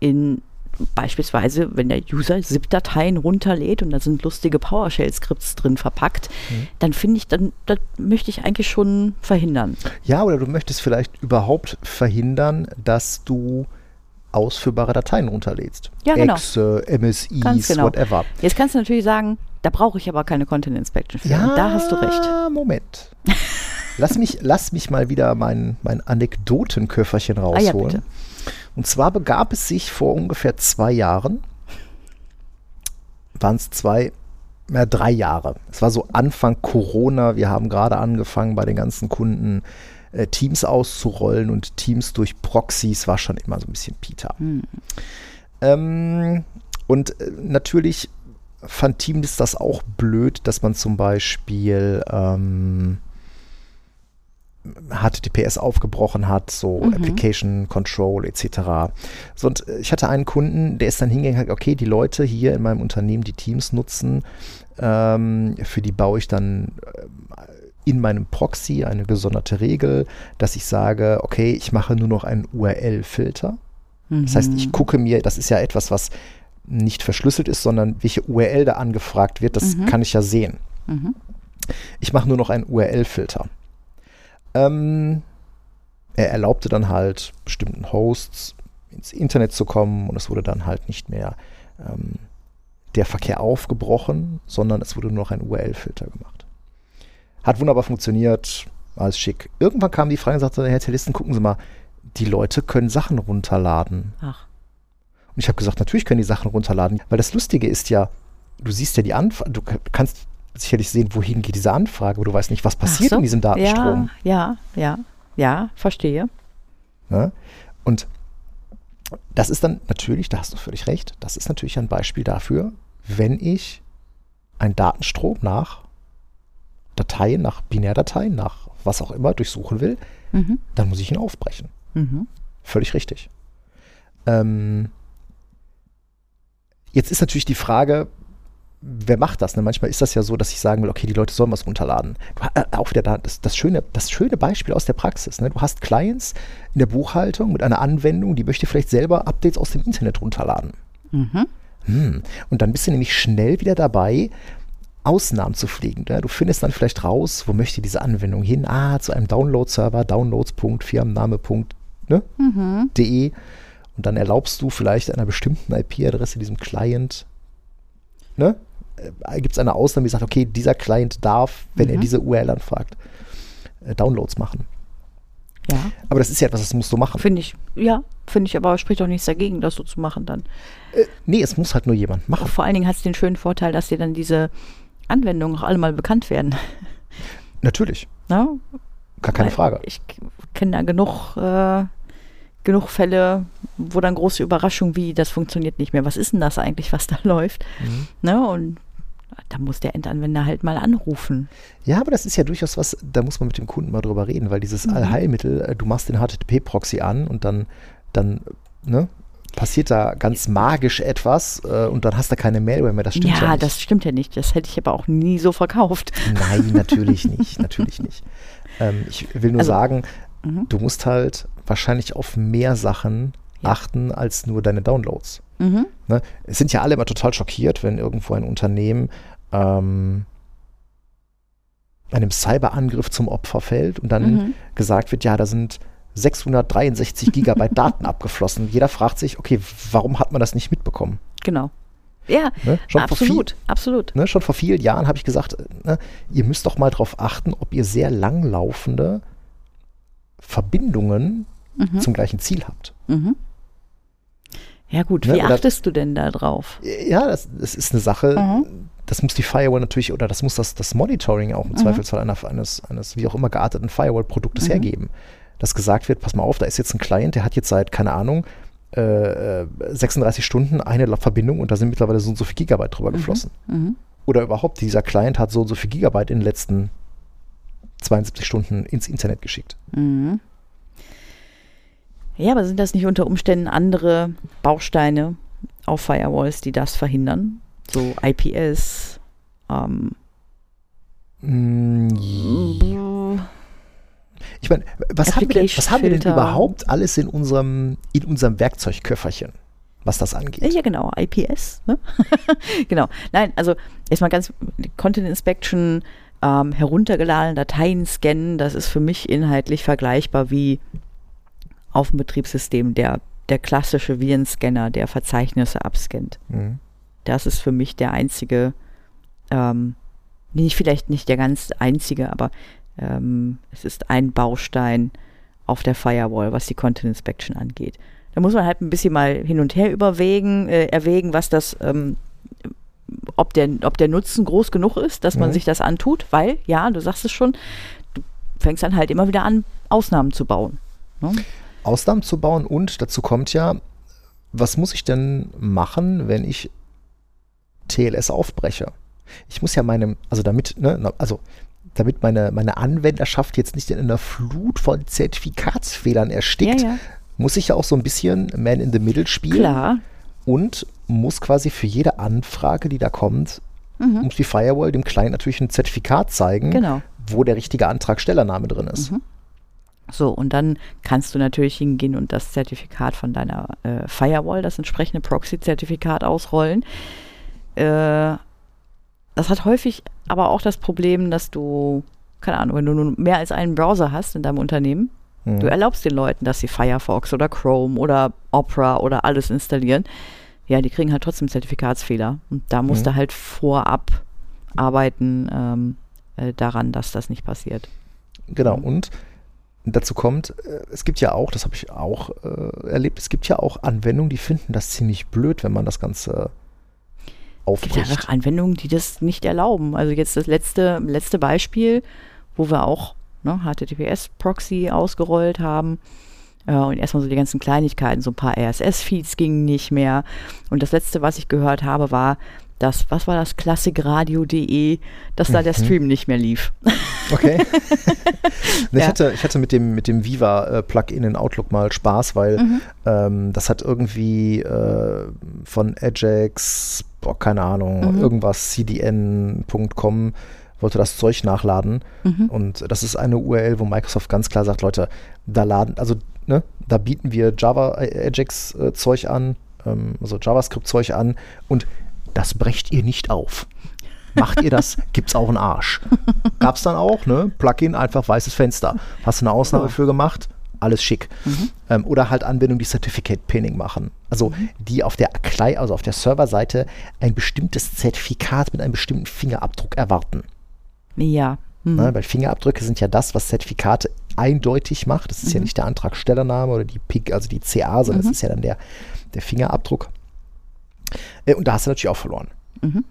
in beispielsweise, wenn der User ZIP-Dateien runterlädt und da sind lustige PowerShell-Skripts drin verpackt, mhm. dann finde ich, dann das möchte ich eigentlich schon verhindern. Ja, oder du möchtest vielleicht überhaupt verhindern, dass du ausführbare Dateien runterlädst. Ja, genau. Exe, MSIs, genau. whatever. Jetzt kannst du natürlich sagen, da brauche ich aber keine Content Inspection für. Ja, da hast du recht. Moment. lass, mich, lass mich mal wieder mein, mein Anekdotenköfferchen rausholen. Ah, ja, Und zwar begab es sich vor ungefähr zwei Jahren, waren es zwei, ja, drei Jahre. Es war so Anfang Corona. Wir haben gerade angefangen bei den ganzen Kunden äh, Teams auszurollen und Teams durch Proxys war schon immer so ein bisschen Peter. Mhm. Ähm, und äh, natürlich fand Teams das auch blöd, dass man zum Beispiel ähm, HTTPS aufgebrochen hat, so mhm. Application Control etc. So, und äh, ich hatte einen Kunden, der ist dann hingegangen und hat, okay, die Leute hier in meinem Unternehmen, die Teams nutzen, ähm, für die baue ich dann in meinem Proxy eine gesonderte Regel, dass ich sage, okay, ich mache nur noch einen URL-Filter. Mhm. Das heißt, ich mhm. gucke mir, das ist ja etwas, was nicht verschlüsselt ist, sondern welche URL da angefragt wird, das mhm. kann ich ja sehen. Mhm. Ich mache nur noch einen URL-Filter. Ähm, er erlaubte dann halt bestimmten Hosts ins Internet zu kommen und es wurde dann halt nicht mehr ähm, der Verkehr aufgebrochen, sondern es wurde nur noch ein URL-Filter gemacht. Hat wunderbar funktioniert, alles schick. Irgendwann kam die Frage und sagte, Herr Tellisten, gucken Sie mal, die Leute können Sachen runterladen. Ach. Und ich habe gesagt, natürlich können die Sachen runterladen, weil das Lustige ist ja, du siehst ja die Anfrage, du kannst sicherlich sehen, wohin geht diese Anfrage, aber du weißt nicht, was passiert so. in diesem Datenstrom. Ja, ja, ja, ja, verstehe. Ja? Und das ist dann natürlich, da hast du völlig recht, das ist natürlich ein Beispiel dafür, wenn ich einen Datenstrom nach Dateien, nach Binärdateien, nach was auch immer durchsuchen will, mhm. dann muss ich ihn aufbrechen. Mhm. Völlig richtig. Ähm, jetzt ist natürlich die Frage, wer macht das? Ne? Manchmal ist das ja so, dass ich sagen will, okay, die Leute sollen was runterladen. Du, äh, auch wieder da, das, das, schöne, das schöne Beispiel aus der Praxis. Ne? Du hast Clients in der Buchhaltung mit einer Anwendung, die möchte vielleicht selber Updates aus dem Internet runterladen. Mhm. Hm. Und dann bist du nämlich schnell wieder dabei, Ausnahmen zu pflegen. Ne? Du findest dann vielleicht raus, wo möchte diese Anwendung hin? Ah, zu einem Download-Server, downloads.firmenname.de. Ne? Mhm. Und dann erlaubst du vielleicht einer bestimmten IP-Adresse diesem Client, ne? Äh, Gibt es eine Ausnahme, die sagt, okay, dieser Client darf, wenn mhm. er diese URL anfragt, äh, Downloads machen. Ja. Aber das ist ja etwas, das musst du machen. Finde ich, ja, finde ich, aber spricht auch nichts dagegen, das so zu machen dann. Äh, nee, es muss halt nur jemand machen. Vor allen Dingen hat es den schönen Vorteil, dass dir dann diese Anwendungen auch alle mal bekannt werden. Natürlich. Ja? Gar keine Weil Frage. Ich kenne da genug, äh, genug Fälle, wo dann große Überraschung, wie das funktioniert nicht mehr. Was ist denn das eigentlich, was da läuft? Mhm. Ne? Und da muss der Endanwender halt mal anrufen. Ja, aber das ist ja durchaus was, da muss man mit dem Kunden mal drüber reden, weil dieses mhm. Allheilmittel, äh, du machst den HTTP-Proxy an und dann, dann ne, passiert da ganz magisch etwas äh, und dann hast du keine Mail mehr. Das stimmt ja, ja nicht. das stimmt ja nicht. Das hätte ich aber auch nie so verkauft. Nein, natürlich nicht. natürlich nicht. Ähm, ich will nur also, sagen, mhm. du musst halt wahrscheinlich auf mehr Sachen ja. achten als nur deine Downloads. Mhm. Ne? Es sind ja alle immer total schockiert, wenn irgendwo ein Unternehmen ähm, einem Cyberangriff zum Opfer fällt und dann mhm. gesagt wird, ja, da sind 663 Gigabyte Daten abgeflossen. Jeder fragt sich, okay, warum hat man das nicht mitbekommen? Genau. Ja, ne? absolut, viel, absolut. Ne? Schon vor vielen Jahren habe ich gesagt, ne, ihr müsst doch mal darauf achten, ob ihr sehr langlaufende Verbindungen mhm. zum gleichen Ziel habt. Mhm. Ja gut, ne? wie oder, achtest du denn da drauf? Ja, das, das ist eine Sache, mhm. das muss die Firewall natürlich, oder das muss das, das Monitoring auch im mhm. Zweifelsfall einer, eines, eines wie auch immer gearteten Firewall-Produktes mhm. hergeben dass gesagt wird, pass mal auf, da ist jetzt ein Client, der hat jetzt seit, keine Ahnung, äh, 36 Stunden eine Verbindung und da sind mittlerweile so und so viel Gigabyte drüber mhm. geflossen. Mhm. Oder überhaupt, dieser Client hat so und so viel Gigabyte in den letzten 72 Stunden ins Internet geschickt. Mhm. Ja, aber sind das nicht unter Umständen andere Bausteine auf Firewalls, die das verhindern? So IPS, ähm, mm, ich meine, was, haben wir denn, was haben wir denn überhaupt alles in unserem, in unserem Werkzeugköfferchen? was das angeht. Ja, genau, IPS. Ne? genau. Nein, also erstmal ganz Content Inspection, ähm, heruntergeladene Dateien scannen, das ist für mich inhaltlich vergleichbar wie auf dem Betriebssystem der, der klassische Virenscanner, der Verzeichnisse abscannt. Mhm. Das ist für mich der einzige, ähm, nicht, vielleicht nicht der ganz einzige, aber ähm, es ist ein Baustein auf der Firewall, was die Content Inspection angeht. Da muss man halt ein bisschen mal hin und her überwägen, äh, erwägen, was das, ähm, ob, der, ob der Nutzen groß genug ist, dass mhm. man sich das antut, weil, ja, du sagst es schon, du fängst dann halt immer wieder an, Ausnahmen zu bauen. Ne? Ausnahmen zu bauen und dazu kommt ja, was muss ich denn machen, wenn ich TLS aufbreche? Ich muss ja meinem, also damit, ne, also damit meine, meine Anwenderschaft jetzt nicht in einer Flut von Zertifikatsfehlern erstickt, ja, ja. muss ich ja auch so ein bisschen Man in the Middle spielen. Klar. Und muss quasi für jede Anfrage, die da kommt, mhm. muss die Firewall dem Client natürlich ein Zertifikat zeigen, genau. wo der richtige Antragstellername drin ist. Mhm. So, und dann kannst du natürlich hingehen und das Zertifikat von deiner äh, Firewall, das entsprechende Proxy-Zertifikat ausrollen. Äh, das hat häufig aber auch das Problem, dass du, keine Ahnung, wenn du nun mehr als einen Browser hast in deinem Unternehmen, mhm. du erlaubst den Leuten, dass sie Firefox oder Chrome oder Opera oder alles installieren. Ja, die kriegen halt trotzdem Zertifikatsfehler. Und da musst mhm. du halt vorab arbeiten, ähm, äh, daran, dass das nicht passiert. Genau, und dazu kommt, äh, es gibt ja auch, das habe ich auch äh, erlebt, es gibt ja auch Anwendungen, die finden das ziemlich blöd, wenn man das Ganze aufbricht. Es gibt ja Anwendungen, die das nicht erlauben. Also jetzt das letzte, letzte Beispiel, wo wir auch ne, HTTPS-Proxy ausgerollt haben. Äh, und erstmal so die ganzen Kleinigkeiten, so ein paar RSS-Feeds gingen nicht mehr. Und das letzte, was ich gehört habe, war, dass, was war das, klassikradio.de, dass da der mhm. Stream nicht mehr lief. Okay. ich, ja. hatte, ich hatte mit dem, mit dem Viva-Plugin in Outlook mal Spaß, weil mhm. ähm, das hat irgendwie äh, von Ajax, boah, keine Ahnung, mhm. irgendwas, cdn.com wollte das Zeug nachladen. Mhm. Und das ist eine URL, wo Microsoft ganz klar sagt, Leute, da laden, also ne, da bieten wir Java äh, Ajax äh, an, ähm, also JavaScript Zeug an und das brecht ihr nicht auf. Macht ihr das, gibt's auch einen Arsch. Gab's dann auch, ne? Plugin, einfach weißes Fenster. Hast du eine Ausnahme für gemacht? Alles schick. Mhm. Ähm, oder halt Anwendungen, die Certificate Pinning machen. Also mhm. die auf der also auf der Serverseite ein bestimmtes Zertifikat mit einem bestimmten Fingerabdruck erwarten. Ja. Mhm. Ne, weil Fingerabdrücke sind ja das, was Zertifikate eindeutig macht. Das ist mhm. ja nicht der Antragstellername oder die PIC, also die CA, sondern das mhm. ist ja dann der, der Fingerabdruck. Äh, und da hast du natürlich auch verloren. Mhm.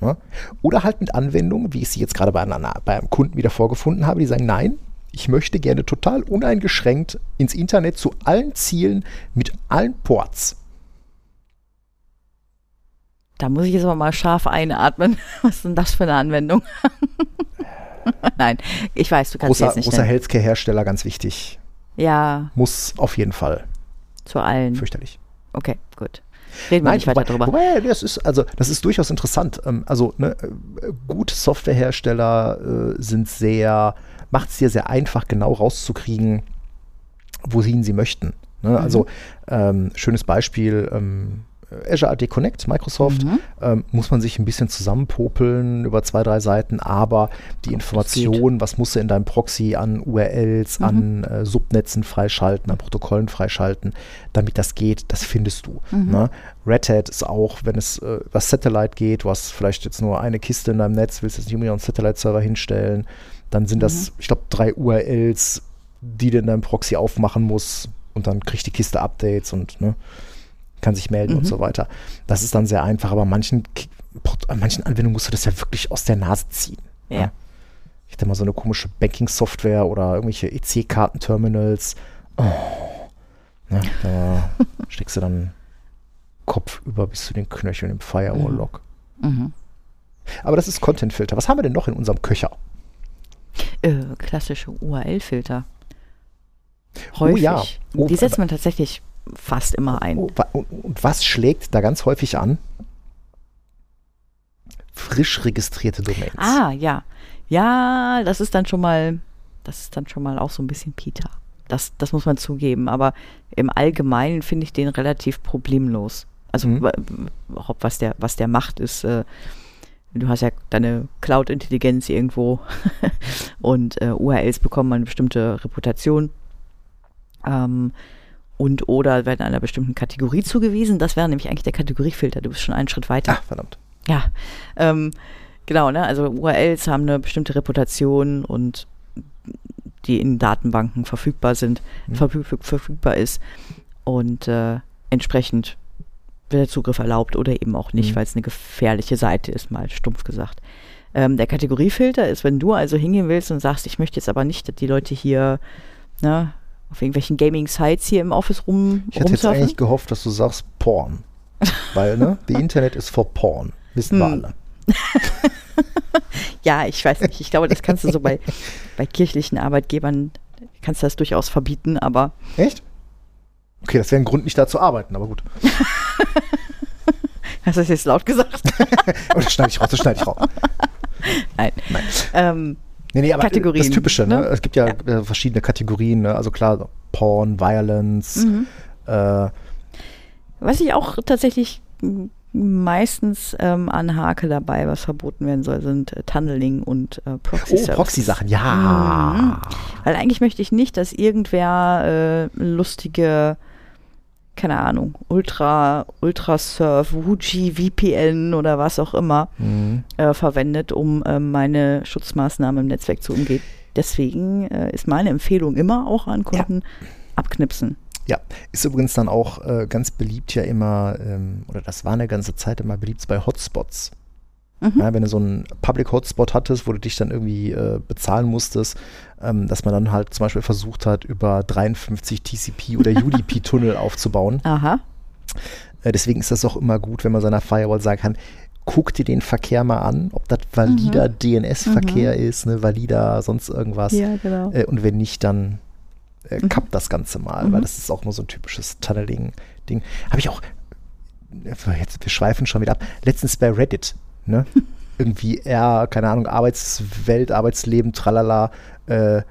Ja? Oder halt mit Anwendungen, wie ich sie jetzt gerade bei, bei einem Kunden wieder vorgefunden habe, die sagen, nein, ich möchte gerne total uneingeschränkt ins Internet zu allen Zielen mit allen Ports. Da muss ich jetzt aber mal scharf einatmen. Was ist denn das für eine Anwendung? Nein, ich weiß, du kannst großer, jetzt nicht. Großer Healthcare-Hersteller, ganz wichtig. Ja. Muss auf jeden Fall. Zu allen. Fürchterlich. Okay, gut. Reden wir Nein, nicht weiter drüber. Wobei, das ist, also, das ist durchaus interessant. Ähm, also, ne, gute Softwarehersteller äh, sind sehr, macht es dir sehr einfach, genau rauszukriegen, wohin sie möchten. Ne? Mhm. Also, ähm, schönes Beispiel, ähm, Azure AD Connect, Microsoft, mhm. ähm, muss man sich ein bisschen zusammenpopeln über zwei, drei Seiten, aber die Information, was musst du in deinem Proxy an URLs, mhm. an äh, Subnetzen freischalten, an Protokollen freischalten, damit das geht, das findest du. Mhm. Ne? Red Hat ist auch, wenn es äh, was Satellite geht, du hast vielleicht jetzt nur eine Kiste in deinem Netz, willst jetzt nicht mehr einen Satellite-Server hinstellen, dann sind das, mhm. ich glaube, drei URLs, die du in deinem Proxy aufmachen musst und dann kriegt die Kiste Updates und ne, kann sich melden mhm. und so weiter. Das ist dann sehr einfach, aber manchen, manchen Anwendungen musst du das ja wirklich aus der Nase ziehen. Ja. ja. Ich hatte mal so eine komische Banking-Software oder irgendwelche EC-Kartenterminals. Oh. Ja, da steckst du dann Kopf über bis zu den Knöcheln im Firewall-Log. Mhm. mhm. Aber das ist Content-Filter. Was haben wir denn noch in unserem Köcher? Äh, klassische URL-Filter. Häufig. Oh ja. Oh, die setzt man tatsächlich fast immer ein. Oh, und was schlägt da ganz häufig an? Frisch registrierte Domains. Ah, ja. Ja, das ist dann schon mal, das ist dann schon mal auch so ein bisschen Peter. Das, das muss man zugeben. Aber im Allgemeinen finde ich den relativ problemlos. Also mhm. was der, was der macht, ist, äh, du hast ja deine Cloud-Intelligenz irgendwo und äh, URLs bekommen eine bestimmte Reputation. Ähm, und oder werden einer bestimmten Kategorie zugewiesen. Das wäre nämlich eigentlich der Kategoriefilter. Du bist schon einen Schritt weiter. Ach, verdammt. Ja, ähm, genau, ne? Also URLs haben eine bestimmte Reputation und die in Datenbanken verfügbar sind, mhm. verfüg verfügbar ist und äh, entsprechend wird der Zugriff erlaubt oder eben auch nicht, mhm. weil es eine gefährliche Seite ist, mal stumpf gesagt. Ähm, der Kategoriefilter ist, wenn du also hingehen willst und sagst, ich möchte jetzt aber nicht, dass die Leute hier ne, auf irgendwelchen Gaming-Sites hier im Office rum. Ich hätte jetzt eigentlich gehofft, dass du sagst Porn. Weil, ne? The Internet ist for Porn. Wissen wir hm. alle. ja, ich weiß nicht. Ich glaube, das kannst du so bei, bei kirchlichen Arbeitgebern, kannst du das durchaus verbieten, aber. Echt? Okay, das wäre ein Grund, nicht da zu arbeiten, aber gut. Hast du das jetzt laut gesagt? das schneide ich raus, das schneide ich raus. Nein. Nein. Ähm, Nee, nee, aber Kategorien, das Typische, ne? ne? Es gibt ja, ja. Äh, verschiedene Kategorien, ne? Also klar, Porn, Violence. Mhm. Äh, was ich auch tatsächlich meistens ähm, anhake dabei, was verboten werden soll, sind äh, Tunneling und äh, Proxy. Oh, Proxy-Sachen, ja. Mhm. Weil eigentlich möchte ich nicht, dass irgendwer äh, lustige keine Ahnung, Ultra, Ultrasurf, Wuji, VPN oder was auch immer mhm. äh, verwendet, um äh, meine Schutzmaßnahmen im Netzwerk zu umgehen. Deswegen äh, ist meine Empfehlung immer auch an Kunden ja. abknipsen. Ja, ist übrigens dann auch äh, ganz beliebt ja immer, ähm, oder das war eine ganze Zeit immer beliebt bei Hotspots. Mhm. Ja, wenn du so einen Public Hotspot hattest, wo du dich dann irgendwie äh, bezahlen musstest, ähm, dass man dann halt zum Beispiel versucht hat, über 53 TCP oder UDP-Tunnel aufzubauen. Aha. Äh, deswegen ist das auch immer gut, wenn man seiner Firewall sagen kann, guck dir den Verkehr mal an, ob das valider mhm. DNS-Verkehr mhm. ist, ne, valider sonst irgendwas. Ja, genau. Äh, und wenn nicht, dann äh, mhm. kappt das Ganze mal, weil mhm. das ist auch nur so ein typisches Tunneling-Ding. Habe ich auch, jetzt, wir schweifen schon wieder ab, letztens bei Reddit Ne? Irgendwie eher, keine Ahnung, Arbeitswelt, Arbeitsleben, tralala. Äh,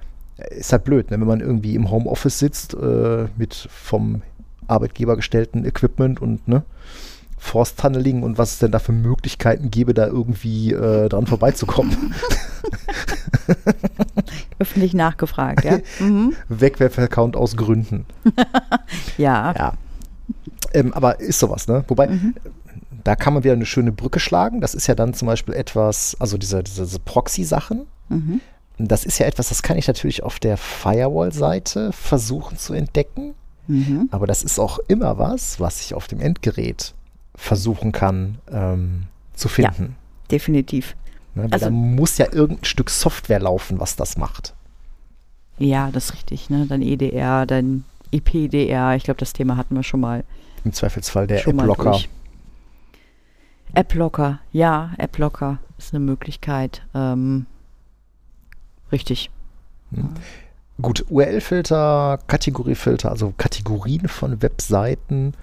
ist halt blöd, ne? wenn man irgendwie im Homeoffice sitzt äh, mit vom Arbeitgeber gestellten Equipment und ne, Force Tunneling und was es denn da für Möglichkeiten gäbe, da irgendwie äh, dran vorbeizukommen. Öffentlich nachgefragt, ja. Mhm. Wegwerf-Account aus Gründen. ja. Ja. Ähm, aber ist sowas, ne? Wobei, mhm. Da kann man wieder eine schöne Brücke schlagen. Das ist ja dann zum Beispiel etwas, also diese, diese Proxy-Sachen. Mhm. Das ist ja etwas, das kann ich natürlich auf der Firewall-Seite versuchen zu entdecken. Mhm. Aber das ist auch immer was, was ich auf dem Endgerät versuchen kann ähm, zu finden. Ja, definitiv. Ne, also, da muss ja irgendein Stück Software laufen, was das macht. Ja, das ist richtig. Ne? Dann EDR, dann IPDR. Ich glaube, das Thema hatten wir schon mal. Im Zweifelsfall der App-Locker. App-Locker, ja, App-Locker ist eine Möglichkeit. Ähm, richtig. Hm. Gut, URL-Filter, Kategoriefilter, also Kategorien von Webseiten.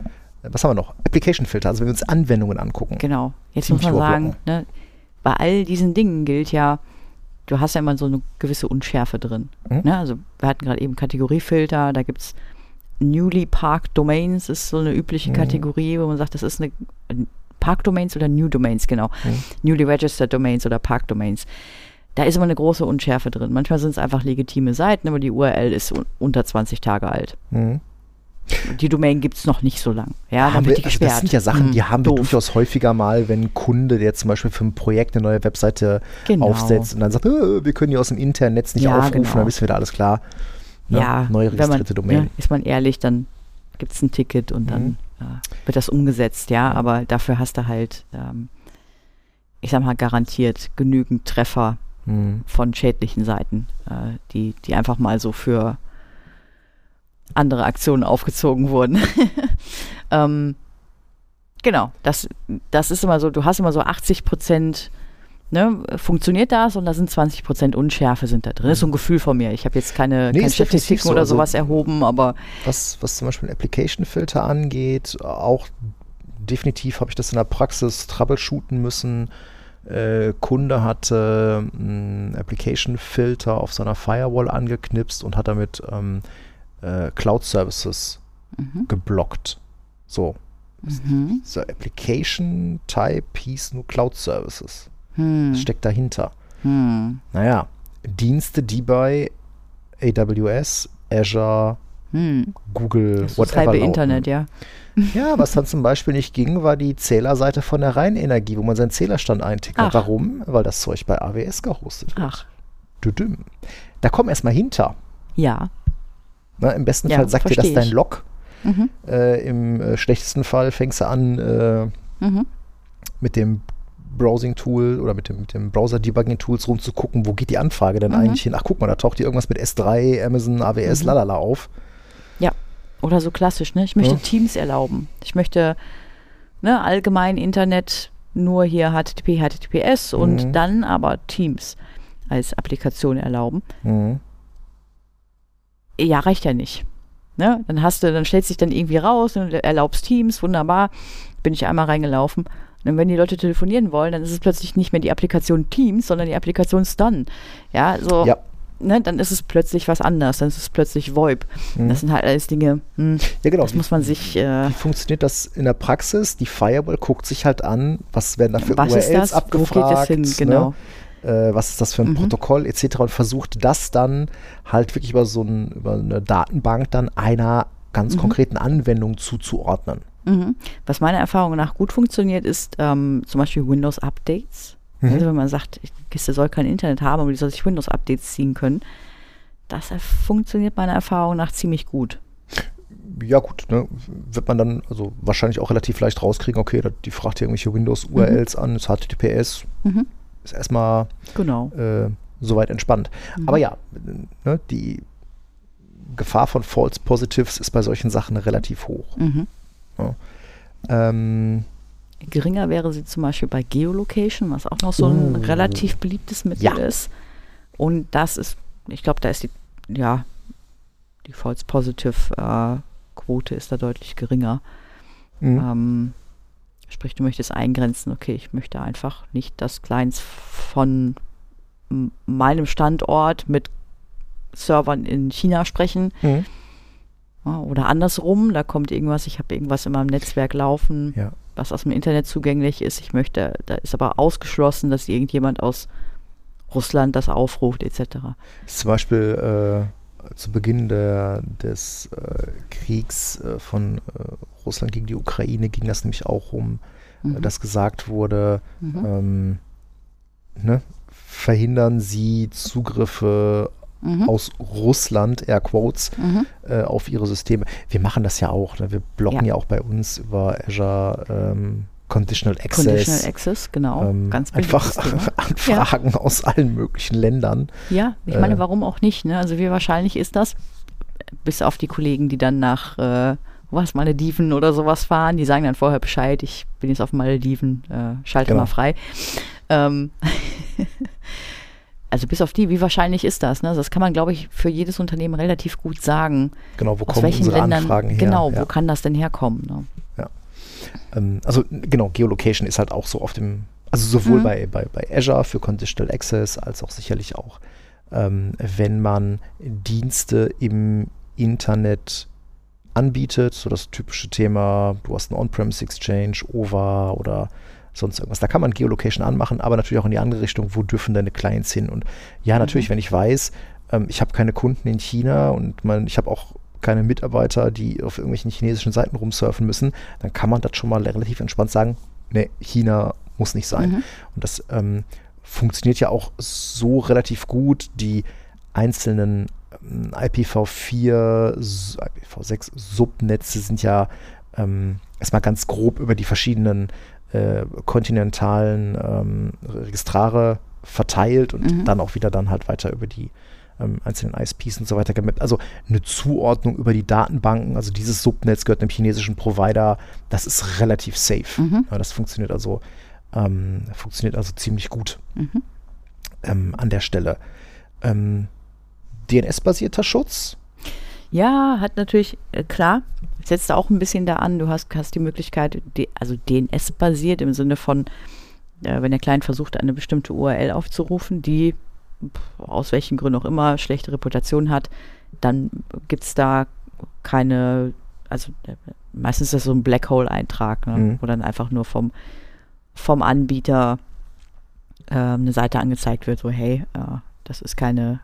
Was haben wir noch? Application-Filter, also wenn wir uns Anwendungen angucken. Genau. Jetzt muss man sagen, ne, bei all diesen Dingen gilt ja, du hast ja immer so eine gewisse Unschärfe drin. Mhm. Ne? Also wir hatten gerade eben Kategoriefilter, da gibt es Newly Parked Domains, ist so eine übliche mhm. Kategorie, wo man sagt, das ist eine Park-Domains oder New Domains, genau. Mhm. Newly Registered Domains oder Park-Domains. Da ist immer eine große Unschärfe drin. Manchmal sind es einfach legitime Seiten, aber die URL ist un unter 20 Tage alt. Mhm. Die Domain gibt es noch nicht so lang. Ja, dann die gesperrt. Also das sind ja Sachen, die hm, haben wir durchaus häufiger mal, wenn ein Kunde, der zum Beispiel für ein Projekt eine neue Webseite genau. aufsetzt und dann sagt, äh, wir können die aus dem internen Netz nicht ja, aufrufen, genau. dann wissen wir da alles klar. Ne? Ja, neue registrierte man, Domain. Ja, ist man ehrlich, dann gibt es ein Ticket und dann mhm äh, wird das umgesetzt, ja, aber dafür hast du halt, ähm, ich sag mal, garantiert genügend Treffer mhm. von schädlichen Seiten, äh, die, die einfach mal so für andere Aktionen aufgezogen wurden. ähm, genau, das, das ist immer so, du hast immer so 80 Prozent ne, funktioniert das und da sind 20 Prozent Unschärfe sind da drin. Das ist so ein Gefühl von mir. Ich habe jetzt keine, nee, keine Statistiken so. oder also, sowas erhoben, aber. Was, was zum Beispiel Application-Filter angeht, auch definitiv habe ich das in der Praxis troubleshooten müssen. Äh, Kunde hatte einen Application-Filter auf seiner Firewall angeknipst und hat damit ähm, äh, Cloud-Services mhm. geblockt. So. Mhm. So Application-Type hieß nur Cloud-Services. Hm. Was steckt dahinter? Hm. Naja, Dienste, die bei AWS, Azure, hm. Google, das whatever. Das halbe Internet, ja. Ja, was dann zum Beispiel nicht ging, war die Zählerseite von der Rheinenergie, wo man seinen Zählerstand eintickert. Warum? Weil das Zeug bei AWS gehostet wird. Ach. Düdüm. Da komm erstmal hinter. Ja. Na, Im besten ja, Fall sagt dir das dein Log. Mhm. Äh, Im äh, schlechtesten Fall fängst du an äh, mhm. mit dem Browsing-Tool oder mit dem, mit dem Browser-Debugging-Tools rumzugucken, wo geht die Anfrage denn mhm. eigentlich hin? Ach, guck mal, da taucht hier irgendwas mit S3, Amazon, AWS, mhm. lalala auf. Ja, oder so klassisch, ne? Ich möchte ja. Teams erlauben. Ich möchte ne, allgemein Internet nur hier HTTP, HTTPS mhm. und dann aber Teams als Applikation erlauben. Mhm. Ja, reicht ja nicht. Ne? Dann hast du, dann stellst dich dann irgendwie raus und erlaubst Teams, wunderbar. Bin ich einmal reingelaufen und wenn die Leute telefonieren wollen, dann ist es plötzlich nicht mehr die Applikation Teams, sondern die Applikation Stun. Ja, so. Ja. Ne, dann ist es plötzlich was anderes, dann ist es plötzlich VoIP. Mhm. Das sind halt alles Dinge, hm, ja, genau. das muss man sich. Äh, wie funktioniert das in der Praxis? Die Firewall guckt sich halt an, was werden da für was URLs ist das? abgefragt. Wo geht das hin? Ne? Genau. Ne? Äh, was ist das für ein mhm. Protokoll etc. und versucht das dann halt wirklich über so ein, über eine Datenbank dann einer ganz mhm. konkreten Anwendungen zuzuordnen. Mhm. Was meiner Erfahrung nach gut funktioniert, ist ähm, zum Beispiel Windows-Updates. Mhm. Also wenn man sagt, die Kiste soll kein Internet haben, aber die soll sich Windows-Updates ziehen können. Das funktioniert meiner Erfahrung nach ziemlich gut. Ja gut, ne, wird man dann also wahrscheinlich auch relativ leicht rauskriegen, okay, die fragt hier irgendwelche Windows-URLs mhm. an, ist HTTPS, mhm. ist erstmal genau. äh, soweit entspannt. Mhm. Aber ja, ne, die Gefahr von False Positives ist bei solchen Sachen relativ hoch. Mhm. Ja. Ähm, Geringer wäre sie zum Beispiel bei Geolocation, was auch noch so ein uh, relativ beliebtes Mittel ja. ist. Und das ist, ich glaube, da ist die, ja, die False Positive äh, Quote ist da deutlich geringer. Mhm. Ähm, sprich, du möchtest eingrenzen, okay, ich möchte einfach nicht, dass Clients von meinem Standort mit Servern in China sprechen. Mhm. Oder andersrum, da kommt irgendwas, ich habe irgendwas in meinem Netzwerk laufen, ja. was aus dem Internet zugänglich ist. Ich möchte, da ist aber ausgeschlossen, dass irgendjemand aus Russland das aufruft, etc. Zum Beispiel äh, zu Beginn der, des äh, Kriegs äh, von äh, Russland gegen die Ukraine ging das nämlich auch um, äh, mhm. dass gesagt wurde, mhm. ähm, ne, verhindern sie Zugriffe mhm. aus Russland, Air Quotes, mhm. äh, auf ihre Systeme. Wir machen das ja auch. Ne? Wir blocken ja. ja. auch bei uns über Azure ähm, Conditional Access. Conditional Access, genau. Ähm, Ganz einfach Anfragen ja. aus allen möglichen Ländern. Ja, ich meine, äh, warum auch nicht? Ne? Also wie wahrscheinlich ist das, bis auf die Kollegen, die dann nach äh, was, Malediven oder sowas fahren, die sagen dann vorher Bescheid, ich bin jetzt auf Malediven, äh, schalte genau. mal frei. Ähm, also bis auf die, wie wahrscheinlich ist das? Ne? Das kann man, glaube ich, für jedes Unternehmen relativ gut sagen. Genau, wo kommen unsere Ländern, Anfragen her? Genau, ja. wo kann das denn herkommen? Ne? Ja. Ähm, also genau, Geolocation ist halt auch so auf dem, also sowohl mhm. bei, bei, bei Azure für Conditional Access als auch sicherlich auch, ähm, wenn man Dienste im Internet anbietet, so das typische Thema, du hast einen On-Premise Exchange, OVA oder sonst irgendwas. Da kann man Geolocation anmachen, aber natürlich auch in die andere Richtung, wo dürfen deine Clients hin? Und ja, natürlich, mhm. wenn ich weiß, ähm, ich habe keine Kunden in China und mein, ich habe auch keine Mitarbeiter, die auf irgendwelchen chinesischen Seiten rumsurfen müssen, dann kann man das schon mal relativ entspannt sagen, nee, China muss nicht sein. Mhm. Und das ähm, funktioniert ja auch so relativ gut. Die einzelnen ähm, IPv4, IPv6 Subnetze sind ja ähm, erstmal ganz grob über die verschiedenen äh, kontinentalen ähm, Registrare verteilt und mhm. dann auch wieder dann halt weiter über die ähm, einzelnen ISPs und so weiter gemappt. Also eine Zuordnung über die Datenbanken, also dieses Subnetz gehört einem chinesischen Provider, das ist relativ safe. Mhm. Ja, das funktioniert also, ähm, funktioniert also ziemlich gut mhm. ähm, an der Stelle. Ähm, DNS-basierter Schutz ja, hat natürlich, äh, klar, setzt auch ein bisschen da an. Du hast, hast die Möglichkeit, also DNS-basiert im Sinne von, äh, wenn der Client versucht, eine bestimmte URL aufzurufen, die aus welchen Gründen auch immer schlechte Reputation hat, dann gibt es da keine, also äh, meistens ist das so ein Black Hole-Eintrag, ne, mhm. wo dann einfach nur vom, vom Anbieter äh, eine Seite angezeigt wird, so hey, äh, das ist keine,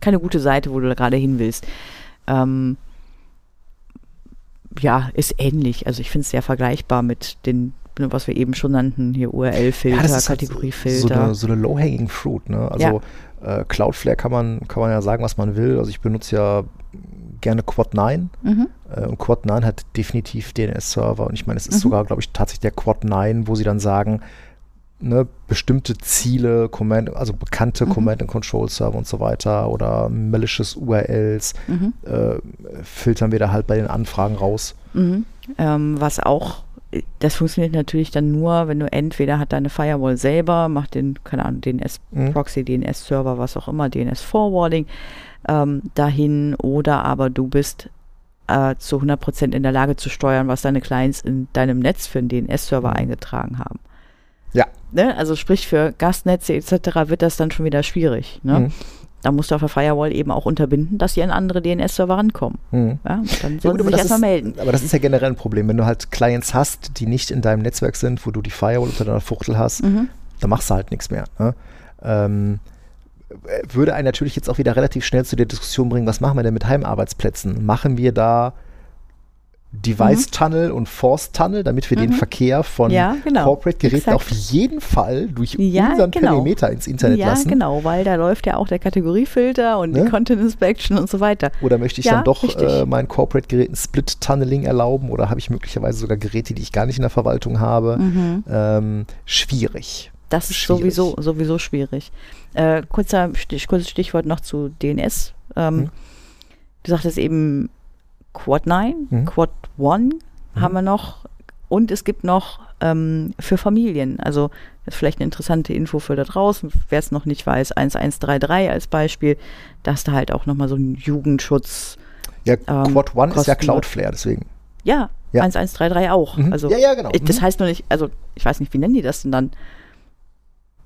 keine gute Seite, wo du da gerade hin willst ähm, ja, ist ähnlich. Also ich finde es sehr vergleichbar mit den, was wir eben schon nannten, hier URL-Filter, ja, Kategoriefilter. Halt so, so eine, so eine Low-Hanging Fruit, ne? Also ja. äh, Cloudflare kann man, kann man ja sagen, was man will. Also ich benutze ja gerne Quad 9 mhm. äh, und Quad 9 hat definitiv DNS-Server und ich meine, es ist mhm. sogar, glaube ich, tatsächlich der Quad 9, wo sie dann sagen, ne, bestimmte Ziele, Command, also bekannte mhm. Command and Control Server und so weiter oder malicious URLs mhm. äh, filtern wir da halt bei den Anfragen raus. Mhm. Ähm, was auch, das funktioniert natürlich dann nur, wenn du entweder hat deine Firewall selber, macht den, keine Ahnung, DNS-Proxy, mhm. DNS-Server, was auch immer, DNS-Forwarding ähm, dahin oder aber du bist äh, zu 100% in der Lage zu steuern, was deine Clients in deinem Netz für einen DNS-Server mhm. eingetragen haben. Ja. Ne? Also sprich für Gastnetze etc. wird das dann schon wieder schwierig. Ne? Mhm. Da musst du auf der Firewall eben auch unterbinden, dass sie an andere DNS-Server rankommen. Mhm. Ja, dann sollen ja, sie sich erstmal melden. Aber das ist ja generell ein Problem. Wenn du halt Clients hast, die nicht in deinem Netzwerk sind, wo du die Firewall unter deiner Fuchtel hast, mhm. dann machst du halt nichts mehr. Ne? Ähm, würde einen natürlich jetzt auch wieder relativ schnell zu der Diskussion bringen, was machen wir denn mit Heimarbeitsplätzen? Machen wir da Device Tunnel und Force Tunnel, damit wir mhm. den Verkehr von ja, genau. Corporate Geräten auf jeden Fall durch ja, unseren genau. Perimeter ins Internet ja, lassen. Ja, genau, weil da läuft ja auch der Kategoriefilter und ne? die Content Inspection und so weiter. Oder möchte ich dann doch äh, meinen Corporate Geräten Split Tunneling erlauben oder habe ich möglicherweise sogar Geräte, die ich gar nicht in der Verwaltung habe? Mhm. Ähm, schwierig. Das ist schwierig. sowieso, sowieso schwierig. Äh, kurzer Stich, kurzes Stichwort noch zu DNS. Ähm, mhm. Du sagtest eben Quad 9, mhm. Quad 1 mhm. haben wir noch. Und es gibt noch ähm, für Familien, also das ist vielleicht eine interessante Info für da draußen, wer es noch nicht weiß, 1133 als Beispiel, da hast du halt auch nochmal so einen Jugendschutz. Ja, ähm, Quad 1 ist ja Cloudflare, deswegen. Ja, ja, 1133 auch. Mhm. Also, ja, ja, genau. Das mhm. heißt nur nicht, also ich weiß nicht, wie nennen die das denn dann?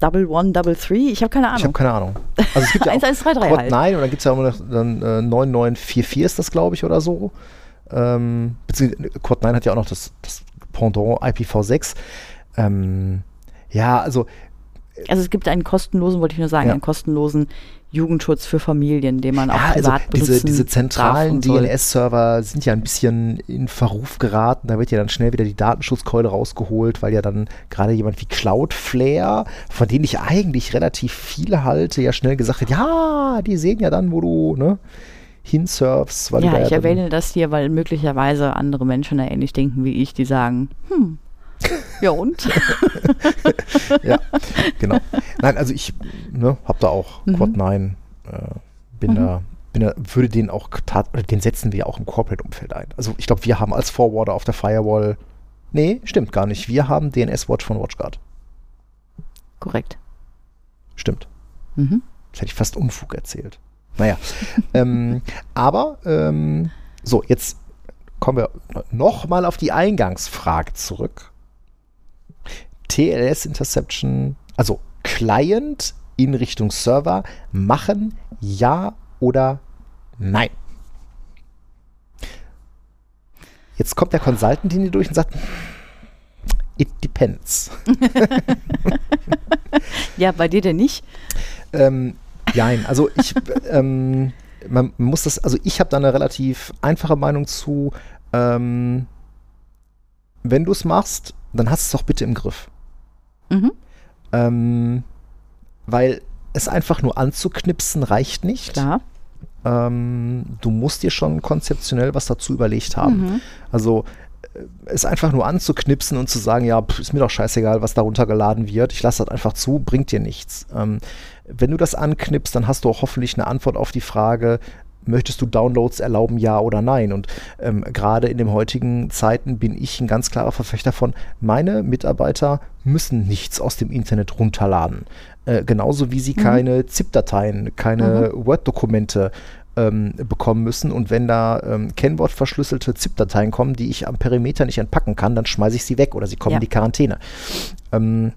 Double One, Double Three? Ich habe keine Ahnung. Ich habe keine Ahnung. Also es gibt ja 1133 Quad halt. 9 und dann gibt es ja immer noch dann, äh, 9944 ist das, glaube ich, oder so. Ähm, beziehungsweise Quad 9 hat ja auch noch das, das Pendant IPv6. Ähm, ja, also also es gibt einen kostenlosen, wollte ich nur sagen, ja. einen kostenlosen Jugendschutz für Familien, den man auch ja, privat also diese, diese zentralen DNS-Server sind ja ein bisschen in Verruf geraten. Da wird ja dann schnell wieder die Datenschutzkeule rausgeholt, weil ja dann gerade jemand wie Cloudflare, von denen ich eigentlich relativ viele halte, ja schnell gesagt hat, ja, die sehen ja dann, wo du ne, hinsurfst. Ja, ich erwähne das hier, weil möglicherweise andere Menschen da ähnlich denken wie ich, die sagen, hm, ja und? ja, genau. Nein, also ich ne, habe da auch mhm. Quad 9, äh, bin, mhm. da, bin da, würde den auch, den setzen wir auch im Corporate-Umfeld ein. Also ich glaube, wir haben als Forwarder auf der Firewall, nee, stimmt gar nicht, wir haben DNS-Watch von WatchGuard. Korrekt. Stimmt. Mhm. Das hätte ich fast Unfug erzählt. Naja, ähm, aber ähm, so, jetzt kommen wir nochmal auf die Eingangsfrage zurück. TLS Interception, also Client in Richtung Server machen, ja oder nein? Jetzt kommt der Consultant in die durch und sagt, it depends. ja, bei dir denn nicht? Ähm, nein, also ich, ähm, man muss das, also ich habe da eine relativ einfache Meinung zu. Ähm, wenn du es machst, dann hast du es doch bitte im Griff. Mhm. Ähm, weil es einfach nur anzuknipsen reicht nicht. Klar. Ähm, du musst dir schon konzeptionell was dazu überlegt haben. Mhm. Also äh, es einfach nur anzuknipsen und zu sagen, ja, pff, ist mir doch scheißegal, was da runtergeladen wird, ich lasse das einfach zu, bringt dir nichts. Ähm, wenn du das anknipst, dann hast du auch hoffentlich eine Antwort auf die Frage, möchtest du Downloads erlauben, ja oder nein? Und ähm, gerade in den heutigen Zeiten bin ich ein ganz klarer Verfechter von, meine Mitarbeiter müssen nichts aus dem Internet runterladen. Äh, genauso wie sie mhm. keine ZIP-Dateien, keine mhm. Word-Dokumente ähm, bekommen müssen. Und wenn da ähm, Kennwortverschlüsselte ZIP-Dateien kommen, die ich am Perimeter nicht entpacken kann, dann schmeiße ich sie weg oder sie kommen ja. in die Quarantäne. Ähm,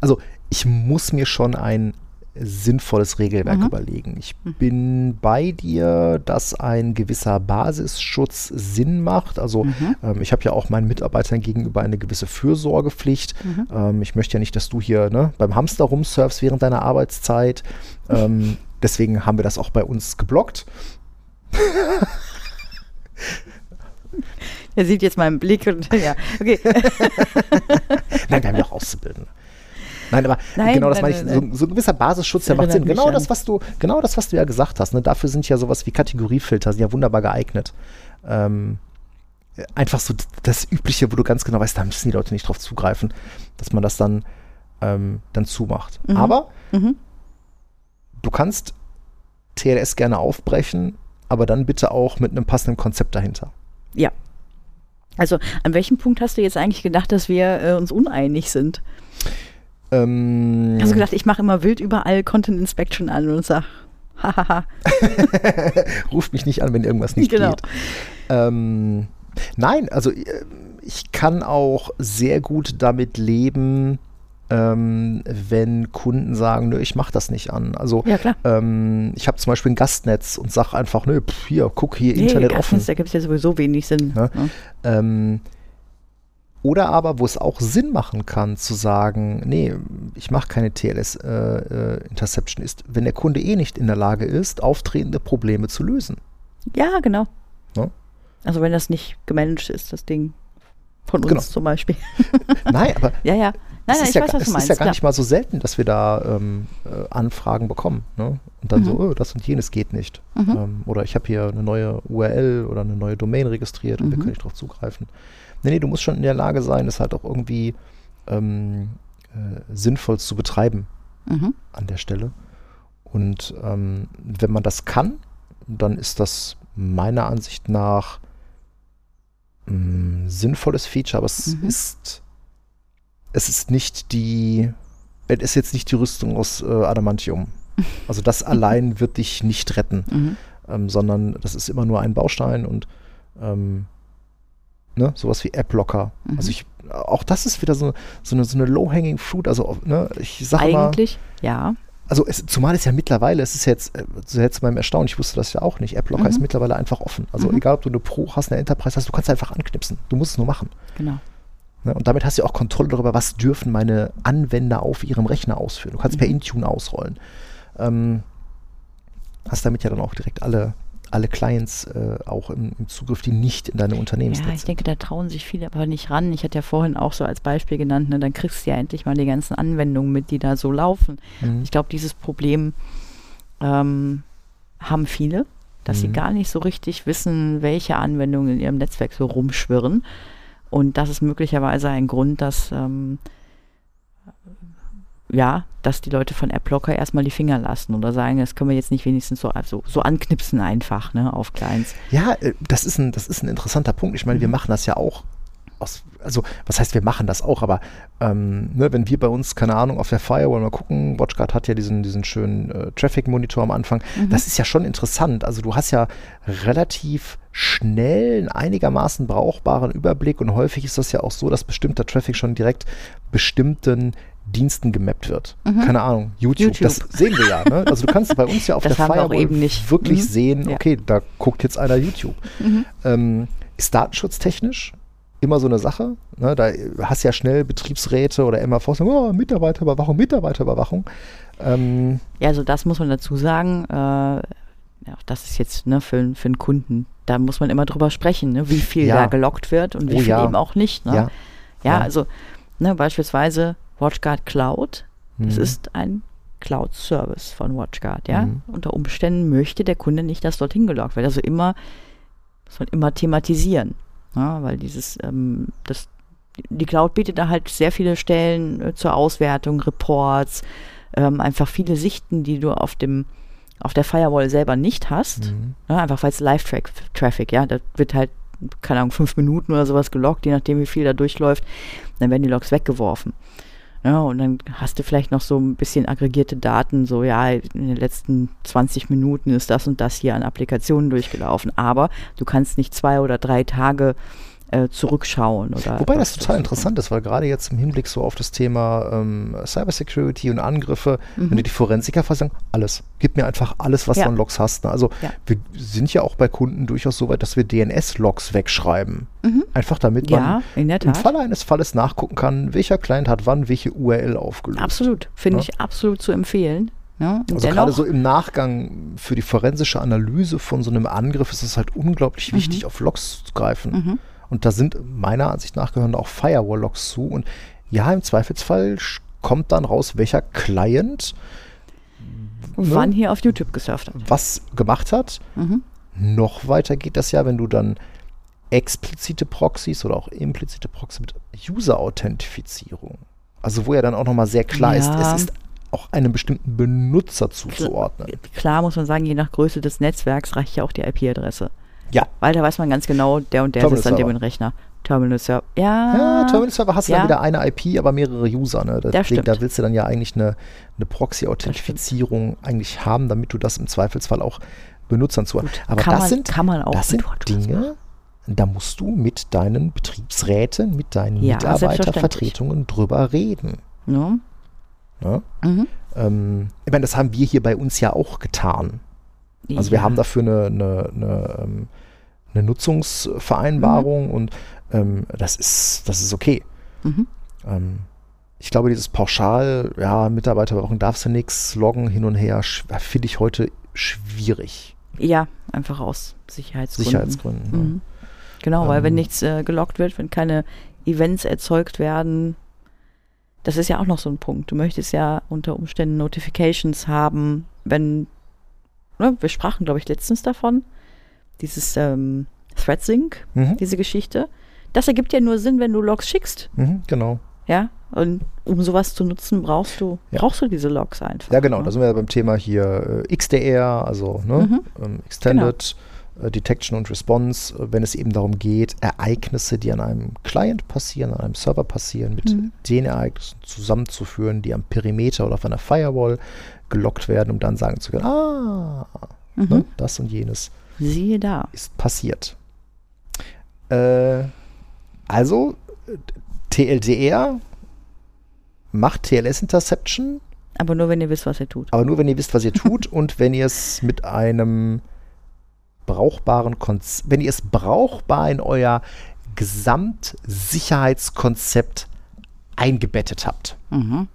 also ich muss mir schon ein sinnvolles Regelwerk mhm. überlegen. Ich mhm. bin bei dir, dass ein gewisser Basisschutz Sinn macht. Also mhm. ähm, ich habe ja auch meinen Mitarbeitern gegenüber eine gewisse Fürsorgepflicht. Mhm. Ähm, ich möchte ja nicht, dass du hier ne, beim Hamster rumsurfst während deiner Arbeitszeit. Ähm, deswegen haben wir das auch bei uns geblockt. Er sieht jetzt meinen Blick und ja, okay. Nein, wir haben ja auch Auszubildende. Nein, aber nein, genau das nein, meine ich. So, so, ein gewisser Basisschutz, der macht Sinn. Genau das, was du, genau das, was du ja gesagt hast. Ne? Dafür sind ja sowas wie Kategoriefilter, sind ja wunderbar geeignet. Ähm, einfach so das Übliche, wo du ganz genau weißt, da müssen die Leute nicht drauf zugreifen, dass man das dann, ähm, dann zumacht. Mhm. Aber mhm. du kannst TLS gerne aufbrechen, aber dann bitte auch mit einem passenden Konzept dahinter. Ja. Also an welchem Punkt hast du jetzt eigentlich gedacht, dass wir äh, uns uneinig sind? Ähm, Hast du gedacht, ich mache immer wild überall Content Inspection an und sag, hahaha. Ruft mich nicht an, wenn irgendwas nicht genau. geht. Ähm, nein, also äh, ich kann auch sehr gut damit leben, ähm, wenn Kunden sagen, nö, ich mache das nicht an. Also ja, ähm, ich habe zum Beispiel ein Gastnetz und sage einfach, nö, pff, hier, guck hier, nee, Internet Gastnetz, offen. Da gibt es ja sowieso wenig Sinn. Ja? Ne? Ähm, oder aber, wo es auch Sinn machen kann, zu sagen, nee, ich mache keine TLS-Interception, äh, äh, ist, wenn der Kunde eh nicht in der Lage ist, auftretende Probleme zu lösen. Ja, genau. Ja? Also wenn das nicht gemanagt ist, das Ding von uns genau. zum Beispiel. Nein, aber ja, ja. Nein, nein, ich ja, weiß, was du meinst. Es ist ja gar nicht mal so selten, dass wir da ähm, äh, Anfragen bekommen. Ne? Und dann mhm. so, oh, das und jenes geht nicht. Mhm. Ähm, oder ich habe hier eine neue URL oder eine neue Domain registriert und mhm. wir können nicht darauf zugreifen. Nee, nee, du musst schon in der Lage sein, es halt auch irgendwie ähm, äh, sinnvoll zu betreiben mhm. an der Stelle. Und ähm, wenn man das kann, dann ist das meiner Ansicht nach ein sinnvolles Feature, aber es mhm. ist es ist nicht die es ist jetzt nicht die Rüstung aus äh, Adamantium. Also das allein wird dich nicht retten, mhm. ähm, sondern das ist immer nur ein Baustein und ähm, ne, sowas wie App-Locker. Mhm. Also ich, auch das ist wieder so, so eine, so eine Low-Hanging Fruit. Also ne, ich sage mal. Eigentlich, ja also es, zumal es ja mittlerweile, es ist jetzt, äh, jetzt zu meinem Erstaunen, ich wusste das ja auch nicht, AppLocker mhm. ist mittlerweile einfach offen. Also mhm. egal, ob du eine Pro hast, eine Enterprise hast, du kannst einfach anknipsen. Du musst es nur machen. Genau. Ne, und damit hast du auch Kontrolle darüber, was dürfen meine Anwender auf ihrem Rechner ausführen. Du kannst mhm. per Intune ausrollen. Ähm, hast damit ja dann auch direkt alle alle Clients äh, auch im, im, Zugriff, die nicht in deine Unternehmensnetze Ja, ich denke, da trauen sich viele aber nicht ran. Ich hatte ja vorhin auch so als Beispiel genannt, ne, dann kriegst du ja endlich mal die ganzen Anwendungen mit, die da so laufen. Mhm. Ich glaube, dieses Problem ähm, haben viele, dass mhm. sie gar nicht so richtig wissen, welche Anwendungen in ihrem Netzwerk so rumschwirren. Und das ist möglicherweise ein Grund, dass ähm, ja, dass die Leute von AppLocker erstmal die Finger lassen oder sagen, das können wir jetzt nicht wenigstens so, also, so anknipsen einfach ne, auf Clients. Ja, äh, das ist, ein, das ist ein interessanter Punkt. Ich meine, mhm. wir machen das ja auch aus, also was heißt, wir machen das auch, aber ähm, ne, wenn wir bei uns, keine Ahnung, auf der Firewall mal gucken, WatchGuard hat ja diesen, diesen schönen äh, Traffic-Monitor am Anfang, mhm. das ist ja schon interessant. Also du hast ja relativ schnell einen einigermaßen brauchbaren Überblick und häufig ist das ja auch so, dass bestimmter Traffic schon direkt bestimmten Diensten gemappt wird. Mhm. Keine Ahnung, YouTube, YouTube, das sehen wir ja. Ne? Also du kannst bei uns ja auf das der Firewall wirklich mhm. sehen, okay, ja. da guckt jetzt einer YouTube. Mhm. Ähm, ist datenschutztechnisch immer so eine Sache. Ne? Da hast du ja schnell Betriebsräte oder MAVs, oh, Mitarbeiterüberwachung, Mitarbeiterüberwachung. Ähm, ja, also das muss man dazu sagen. Äh, ja, das ist jetzt ne, für, für einen Kunden, da muss man immer drüber sprechen, ne, wie viel ja. da gelockt wird und wie oh, viel eben auch nicht. Ne? Ja. ja, also ne, beispielsweise WatchGuard Cloud. Mhm. Das ist ein Cloud-Service von WatchGuard, ja. Mhm. Unter Umständen möchte der Kunde nicht, dass dorthin geloggt wird. Also immer, muss man immer thematisieren. Ja, weil dieses, ähm, das, die Cloud bietet da halt sehr viele Stellen äh, zur Auswertung, Reports, ähm, einfach viele Sichten, die du auf dem auf der Firewall selber nicht hast. Mhm. Ja, einfach weil es Live-Traffic, ja, da wird halt, keine Ahnung, fünf Minuten oder sowas geloggt, je nachdem, wie viel da durchläuft, dann werden die Logs weggeworfen. Ja, und dann hast du vielleicht noch so ein bisschen aggregierte Daten, so ja, in den letzten 20 Minuten ist das und das hier an Applikationen durchgelaufen. Aber du kannst nicht zwei oder drei Tage äh, zurückschauen. Oder Wobei das total interessant ist, weil gerade jetzt im Hinblick so auf das Thema ähm, Cybersecurity und Angriffe, mhm. wenn du die Forensiker sagen, alles, gib mir einfach alles, was ja. du an Logs hast. Ne? Also ja. wir sind ja auch bei Kunden durchaus so weit, dass wir DNS-Logs wegschreiben. Mhm. Einfach damit man im Falle eines Falles nachgucken kann, welcher Client hat wann welche URL aufgelöst. Absolut, finde ja? ich absolut zu empfehlen. Ja, also gerade so im Nachgang für die forensische Analyse von so einem Angriff ist es halt unglaublich mhm. wichtig, auf Logs zu greifen. Mhm. Und da sind meiner Ansicht nach gehören auch Firewall-Logs zu. Und ja, im Zweifelsfall kommt dann raus, welcher Client ne, wann hier auf YouTube gesurft hat. Was gemacht hat. Mhm. Noch weiter geht das ja, wenn du dann explizite Proxys oder auch implizite Proxys mit User-Authentifizierung. Also wo ja dann auch nochmal sehr klar ja. ist, es ist auch einem bestimmten Benutzer zuzuordnen. Klar muss man sagen, je nach Größe des Netzwerks reicht ja auch die IP-Adresse. Ja. Weil da weiß man ganz genau, der und der Terminal sitzt an dem Rechner. Terminal Server. Ja. ja Terminal Server hast du ja. dann wieder eine IP, aber mehrere User. Ne? Das, da willst du dann ja eigentlich eine, eine Proxy-Authentifizierung eigentlich haben, damit du das im Zweifelsfall auch Benutzern zu. Aber das man, sind, das sind Dinge, da musst du mit deinen Betriebsräten, mit deinen ja, Mitarbeitervertretungen drüber reden. Ja. ja? Mhm. Ähm, ich meine, das haben wir hier bei uns ja auch getan. Also wir haben dafür eine, eine, eine ähm, eine Nutzungsvereinbarung mhm. und ähm, das, ist, das ist okay. Mhm. Ähm, ich glaube, dieses Pauschal, ja, Mitarbeiterüberwachung darfst du nichts, loggen hin und her, finde ich heute schwierig. Ja, einfach aus Sicherheitsgründen. Sicherheitsgründen. Mhm. Genau, ähm, weil wenn ähm, nichts äh, gelockt wird, wenn keine Events erzeugt werden, das ist ja auch noch so ein Punkt. Du möchtest ja unter Umständen Notifications haben, wenn, ne, wir sprachen, glaube ich, letztens davon, dieses ähm, ThreadSync, mhm. diese Geschichte. Das ergibt ja nur Sinn, wenn du Logs schickst. Mhm, genau. Ja, und um sowas zu nutzen, brauchst du, ja. brauchst du diese Logs einfach. Ja, genau. Ne? Da sind wir ja beim Thema hier äh, XDR, also ne, mhm. ähm, Extended genau. äh, Detection und Response, äh, wenn es eben darum geht, Ereignisse, die an einem Client passieren, an einem Server passieren, mit mhm. den Ereignissen zusammenzuführen, die am Perimeter oder auf einer Firewall gelockt werden, um dann sagen zu können, ah, mhm. ne, das und jenes Siehe da. ist passiert. Äh, also TLDR macht TLS Interception. Aber nur, wenn ihr wisst, was ihr tut. Aber nur, wenn ihr wisst, was ihr tut und wenn ihr es mit einem brauchbaren Konzept, wenn ihr es brauchbar in euer Gesamtsicherheitskonzept eingebettet habt. Mhm.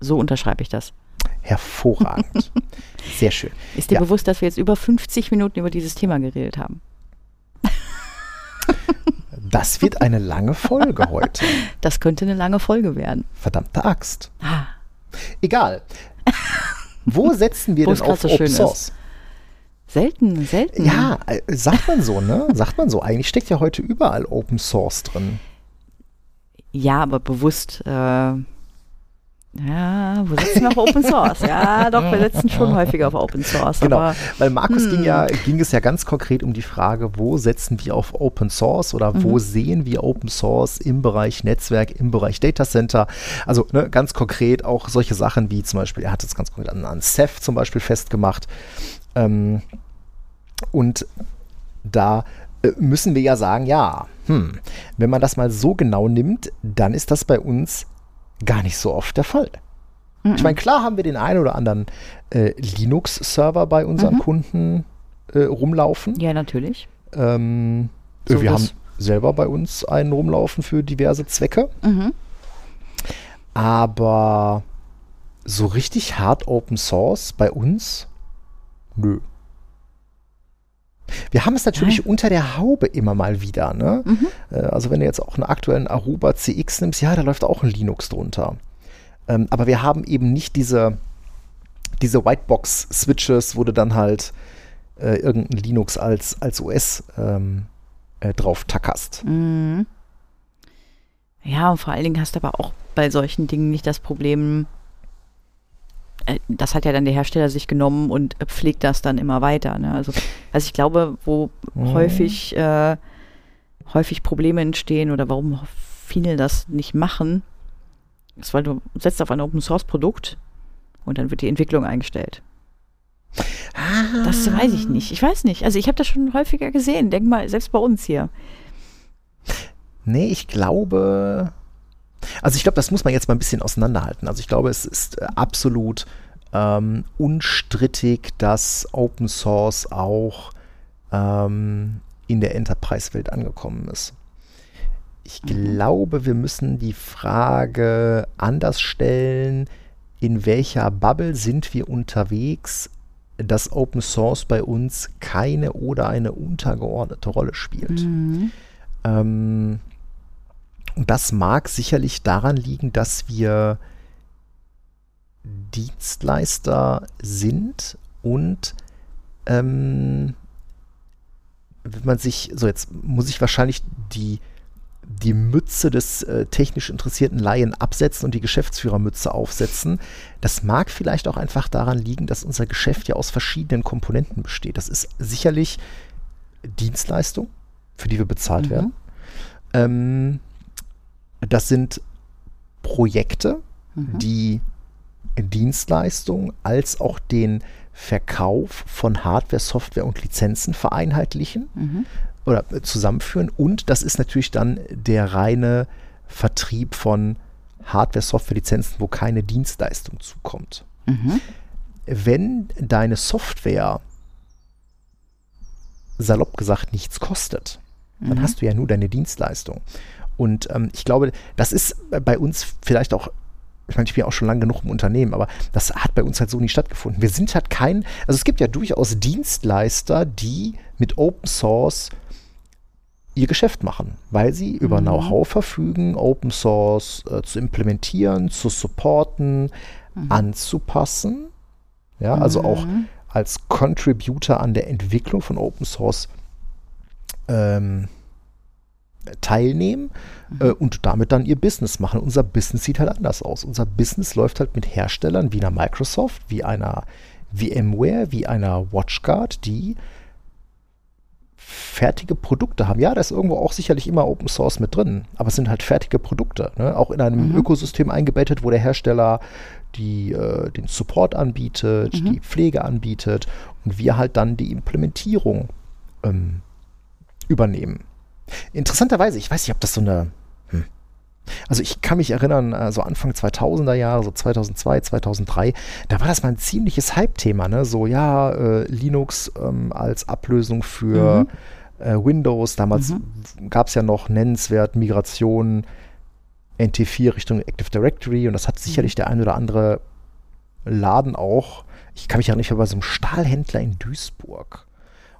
So unterschreibe ich das. Hervorragend. Sehr schön. Ist dir ja. bewusst, dass wir jetzt über 50 Minuten über dieses Thema geredet haben? Das wird eine lange Folge heute. Das könnte eine lange Folge werden. Verdammte Axt. Ah. Egal. Wo setzen wir denn auf so Open Source? Ist. Selten, selten. Ja, äh, sagt man so, ne? Sagt man so. Eigentlich steckt ja heute überall Open Source drin. Ja, aber bewusst äh, ja, wo setzen wir auf Open Source? Ja, doch, wir setzen schon häufiger auf Open Source. Genau, weil Markus hm. ging, ja, ging es ja ganz konkret um die Frage, wo setzen wir auf Open Source oder mhm. wo sehen wir Open Source im Bereich Netzwerk, im Bereich Data Center? Also ne, ganz konkret auch solche Sachen wie zum Beispiel, er hat es ganz konkret an, an Ceph zum Beispiel festgemacht. Ähm, und da äh, müssen wir ja sagen, ja, hm, wenn man das mal so genau nimmt, dann ist das bei uns gar nicht so oft der Fall. Mhm. Ich meine, klar haben wir den einen oder anderen äh, Linux-Server bei unseren mhm. Kunden äh, rumlaufen. Ja, natürlich. Ähm, so wir haben selber bei uns einen rumlaufen für diverse Zwecke. Mhm. Aber so richtig hart Open Source bei uns? Nö. Wir haben es natürlich Nein. unter der Haube immer mal wieder. Ne? Mhm. Äh, also wenn du jetzt auch einen aktuellen Aruba CX nimmst, ja, da läuft auch ein Linux drunter. Ähm, aber wir haben eben nicht diese, diese Whitebox-Switches, wo du dann halt äh, irgendein Linux als, als OS ähm, äh, drauf tackerst. Mhm. Ja, und vor allen Dingen hast du aber auch bei solchen Dingen nicht das Problem, das hat ja dann der Hersteller sich genommen und pflegt das dann immer weiter. Ne? Also, also ich glaube, wo mhm. häufig, äh, häufig Probleme entstehen oder warum viele das nicht machen, ist, weil du setzt auf ein Open Source Produkt und dann wird die Entwicklung eingestellt. Ah. Das weiß ich nicht. Ich weiß nicht. Also ich habe das schon häufiger gesehen. Denk mal, selbst bei uns hier. Nee, ich glaube, also ich glaube, das muss man jetzt mal ein bisschen auseinanderhalten. Also ich glaube, es ist äh, absolut ähm, unstrittig, dass Open Source auch ähm, in der Enterprise-Welt angekommen ist. Ich mhm. glaube, wir müssen die Frage anders stellen, in welcher Bubble sind wir unterwegs, dass Open Source bei uns keine oder eine untergeordnete Rolle spielt. Mhm. Ähm, und das mag sicherlich daran liegen, dass wir Dienstleister sind und ähm, wenn man sich, so jetzt muss ich wahrscheinlich die, die Mütze des äh, technisch interessierten Laien absetzen und die Geschäftsführermütze aufsetzen. Das mag vielleicht auch einfach daran liegen, dass unser Geschäft ja aus verschiedenen Komponenten besteht. Das ist sicherlich Dienstleistung, für die wir bezahlt mhm. werden. Ähm, das sind Projekte, mhm. die Dienstleistungen als auch den Verkauf von Hardware, Software und Lizenzen vereinheitlichen mhm. oder zusammenführen. Und das ist natürlich dann der reine Vertrieb von Hardware, Software, Lizenzen, wo keine Dienstleistung zukommt. Mhm. Wenn deine Software salopp gesagt nichts kostet, dann mhm. hast du ja nur deine Dienstleistung. Und ähm, ich glaube, das ist bei uns vielleicht auch ich meine, ich bin ja auch schon lange genug im Unternehmen, aber das hat bei uns halt so nie stattgefunden. Wir sind halt kein, also es gibt ja durchaus Dienstleister, die mit Open Source ihr Geschäft machen, weil sie über mhm. Know-how verfügen, Open Source äh, zu implementieren, zu supporten, mhm. anzupassen. Ja, also mhm. auch als Contributor an der Entwicklung von Open Source ähm, teilnehmen äh, mhm. und damit dann ihr Business machen. Unser Business sieht halt anders aus. Unser Business läuft halt mit Herstellern wie einer Microsoft, wie einer VMware, wie einer WatchGuard, die fertige Produkte haben. Ja, da ist irgendwo auch sicherlich immer Open Source mit drin, aber es sind halt fertige Produkte, ne? auch in einem mhm. Ökosystem eingebettet, wo der Hersteller die, äh, den Support anbietet, mhm. die Pflege anbietet und wir halt dann die Implementierung ähm, übernehmen. Interessanterweise, ich weiß nicht, ob das so eine hm. also ich kann mich erinnern, äh, so Anfang 2000er Jahre, so 2002, 2003, da war das mal ein ziemliches Hype-Thema, ne? So, ja, äh, Linux ähm, als Ablösung für mhm. äh, Windows. Damals mhm. gab es ja noch nennenswert Migration NT4 Richtung Active Directory und das hat sicherlich mhm. der ein oder andere Laden auch. Ich kann mich ja nicht bei so einem Stahlhändler in Duisburg.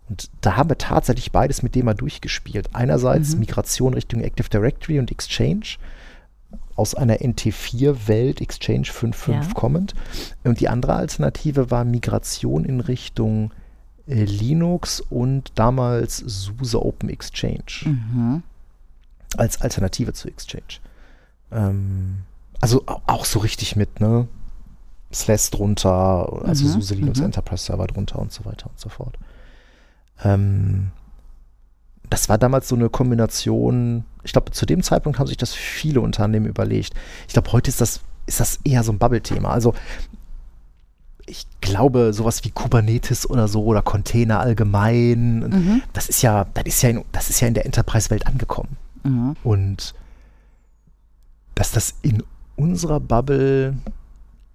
Und da haben wir tatsächlich beides mit dem mal durchgespielt. Einerseits mhm. Migration Richtung Active Directory und Exchange aus einer NT4-Welt, Exchange 5.5 ja. kommend. Und die andere Alternative war Migration in Richtung äh, Linux und damals SUSE Open Exchange. Mhm. Als Alternative zu Exchange. Ähm, also auch so richtig mit, ne? SLES drunter, also mhm. SUSE Linux mhm. Enterprise Server drunter und so weiter und so fort. Ähm, das war damals so eine Kombination, ich glaube, zu dem Zeitpunkt haben sich das viele Unternehmen überlegt. Ich glaube, heute ist das, ist das eher so ein Bubble-Thema. Also ich glaube, sowas wie Kubernetes oder so oder Container allgemein, mhm. das ist ja, das ist ja in, das ist ja in der Enterprise-Welt angekommen. Mhm. Und dass das in unserer Bubble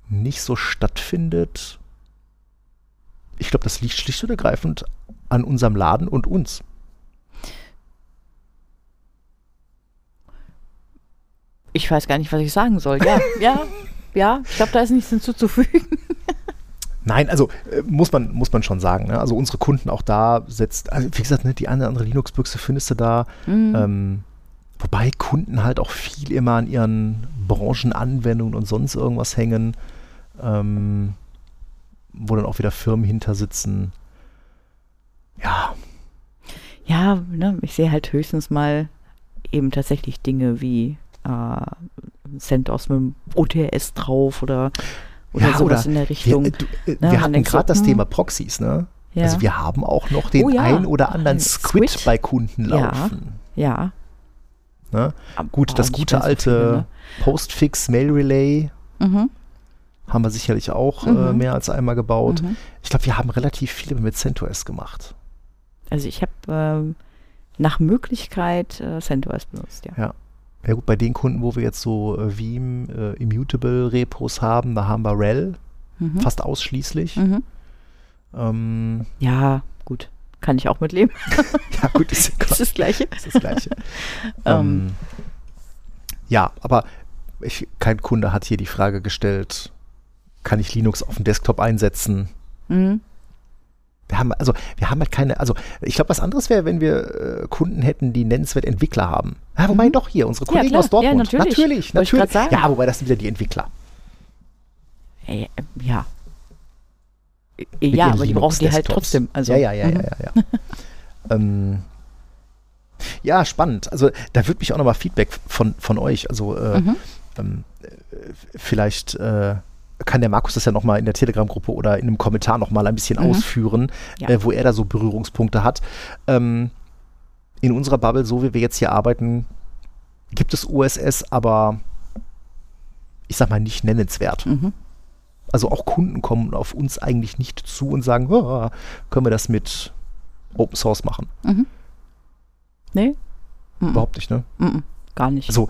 nicht so stattfindet, ich glaube, das liegt schlicht und ergreifend an unserem Laden und uns. Ich weiß gar nicht, was ich sagen soll. Ja, ja, ja, ich glaube, da ist nichts hinzuzufügen. Nein, also äh, muss, man, muss man schon sagen. Ne? Also unsere Kunden auch da setzt, also wie gesagt, ne, die eine oder andere Linux-Büchse findest du da. Mhm. Ähm, wobei Kunden halt auch viel immer an ihren Branchenanwendungen und sonst irgendwas hängen, ähm, wo dann auch wieder Firmen hinter sitzen ja. Ja, ne, ich sehe halt höchstens mal eben tatsächlich Dinge wie äh, CentOS mit dem OTS drauf oder, oder ja, sowas oder in der Richtung. Wir, du, äh, ne, wir hatten gerade das hm. Thema Proxys, ne? Ja. Also wir haben auch noch den oh, ja. ein oder anderen Squid, Squid, bei Kunden laufen. Ja. Ne? Gut, das gute alte viele, ne? Postfix Mail Relay mhm. haben wir sicherlich auch äh, mhm. äh, mehr als einmal gebaut. Mhm. Ich glaube, wir haben relativ viele mit CentOS gemacht. Also ich habe ähm, nach Möglichkeit äh, CentOS benutzt, ja. Ja. Ja gut, bei den Kunden, wo wir jetzt so äh, Veeam, äh, Immutable Repos haben, da haben wir RHEL mhm. fast ausschließlich. Mhm. Ähm, ja, gut. Kann ich auch mitleben. ja, gut, ist, ist das Gleiche. Ist das Gleiche. ähm, ja, aber ich, kein Kunde hat hier die Frage gestellt, kann ich Linux auf dem Desktop einsetzen? Mhm. Wir haben, also, wir haben halt keine, also, ich glaube, was anderes wäre, wenn wir äh, Kunden hätten, die nennenswert Entwickler haben. Ja, wobei mhm. doch hier, unsere Kollegen ja, aus Dortmund. Ja, natürlich. Natürlich, natürlich. Ja, wobei das sind wieder die Entwickler. Äh, ja. Mit ja, aber die brauchen die halt trotzdem. Also. Ja, ja, ja, mhm. ja, ja. Ja. ähm, ja, spannend. Also, da würde mich auch nochmal Feedback von, von euch, also, äh, mhm. ähm, äh, vielleicht, äh, kann der Markus das ja nochmal in der Telegram-Gruppe oder in einem Kommentar nochmal ein bisschen mhm. ausführen, ja. äh, wo er da so Berührungspunkte hat. Ähm, in unserer Bubble, so wie wir jetzt hier arbeiten, gibt es OSS, aber ich sag mal nicht nennenswert. Mhm. Also auch Kunden kommen auf uns eigentlich nicht zu und sagen, oh, können wir das mit Open Source machen? Mhm. Nee. Überhaupt nicht, ne? Mhm. Gar nicht. Also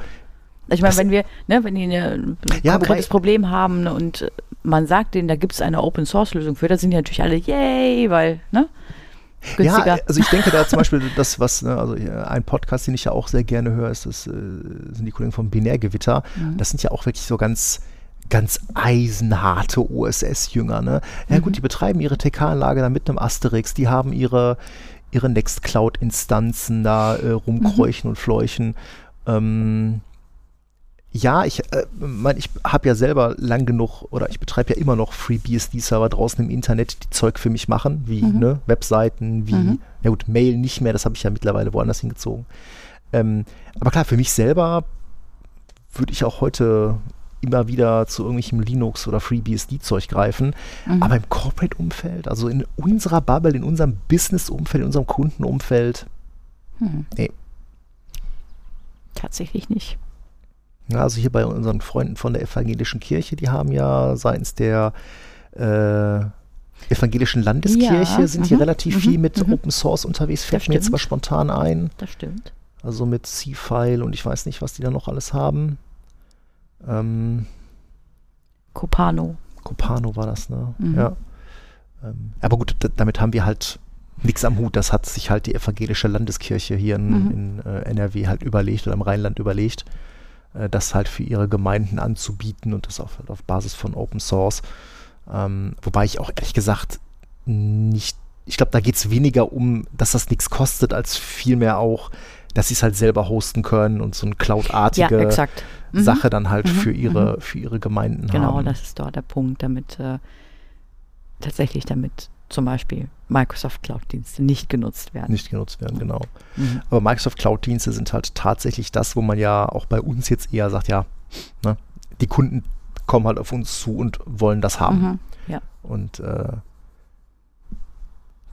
ich meine, wenn wir, ne, wenn die ein ja, konkretes Problem haben ne, und man sagt denen, da gibt es eine Open Source Lösung für, da sind die natürlich alle yay, weil, ne? Günstiger. Ja, also ich denke da zum Beispiel das, was, ne, also ein Podcast, den ich ja auch sehr gerne höre, ist das, äh, sind die Kollegen vom Binärgewitter. Mhm. Das sind ja auch wirklich so ganz, ganz eisenharte OSS-Jünger. Ne? Ja mhm. gut, die betreiben ihre TK-Anlage dann mit einem Asterix, die haben ihre, ihre Nextcloud-Instanzen da äh, rumkräuchen mhm. und fleuchen. Ähm, ja, ich, äh, mein, ich habe ja selber lang genug oder ich betreibe ja immer noch FreeBSD-Server draußen im Internet, die Zeug für mich machen, wie mhm. ne, Webseiten, wie, mhm. ja gut, Mail nicht mehr, das habe ich ja mittlerweile woanders hingezogen. Ähm, aber klar, für mich selber würde ich auch heute immer wieder zu irgendwelchem Linux oder FreeBSD-Zeug greifen. Mhm. Aber im Corporate-Umfeld, also in unserer Bubble, in unserem Business-Umfeld, in unserem Kundenumfeld, mhm. nee. Tatsächlich nicht. Also hier bei unseren Freunden von der evangelischen Kirche, die haben ja seitens der äh, evangelischen Landeskirche ja, sind hier mhm, relativ mhm, viel mit mhm. Open Source unterwegs, fällt mir jetzt zwar spontan ein. Das stimmt. Also mit C-File und ich weiß nicht, was die da noch alles haben. Ähm, Copano. Copano war das, ne? Mhm. Ja. Ähm, aber gut, damit haben wir halt nichts am Hut. Das hat sich halt die evangelische Landeskirche hier in, mhm. in äh, NRW halt überlegt oder im Rheinland überlegt, das halt für ihre Gemeinden anzubieten und das auf, auf Basis von Open Source. Ähm, wobei ich auch ehrlich gesagt nicht, ich glaube, da geht es weniger um, dass das nichts kostet, als vielmehr auch, dass sie es halt selber hosten können und so eine Cloud-artige ja, mhm. Sache dann halt mhm. für ihre mhm. für ihre Gemeinden genau, haben. Genau, das ist dort der Punkt, damit äh, tatsächlich damit zum Beispiel Microsoft Cloud-Dienste nicht genutzt werden. Nicht genutzt werden, genau. Mhm. Aber Microsoft Cloud-Dienste sind halt tatsächlich das, wo man ja auch bei uns jetzt eher sagt, ja, ne, die Kunden kommen halt auf uns zu und wollen das haben. Mhm. Ja. Und äh,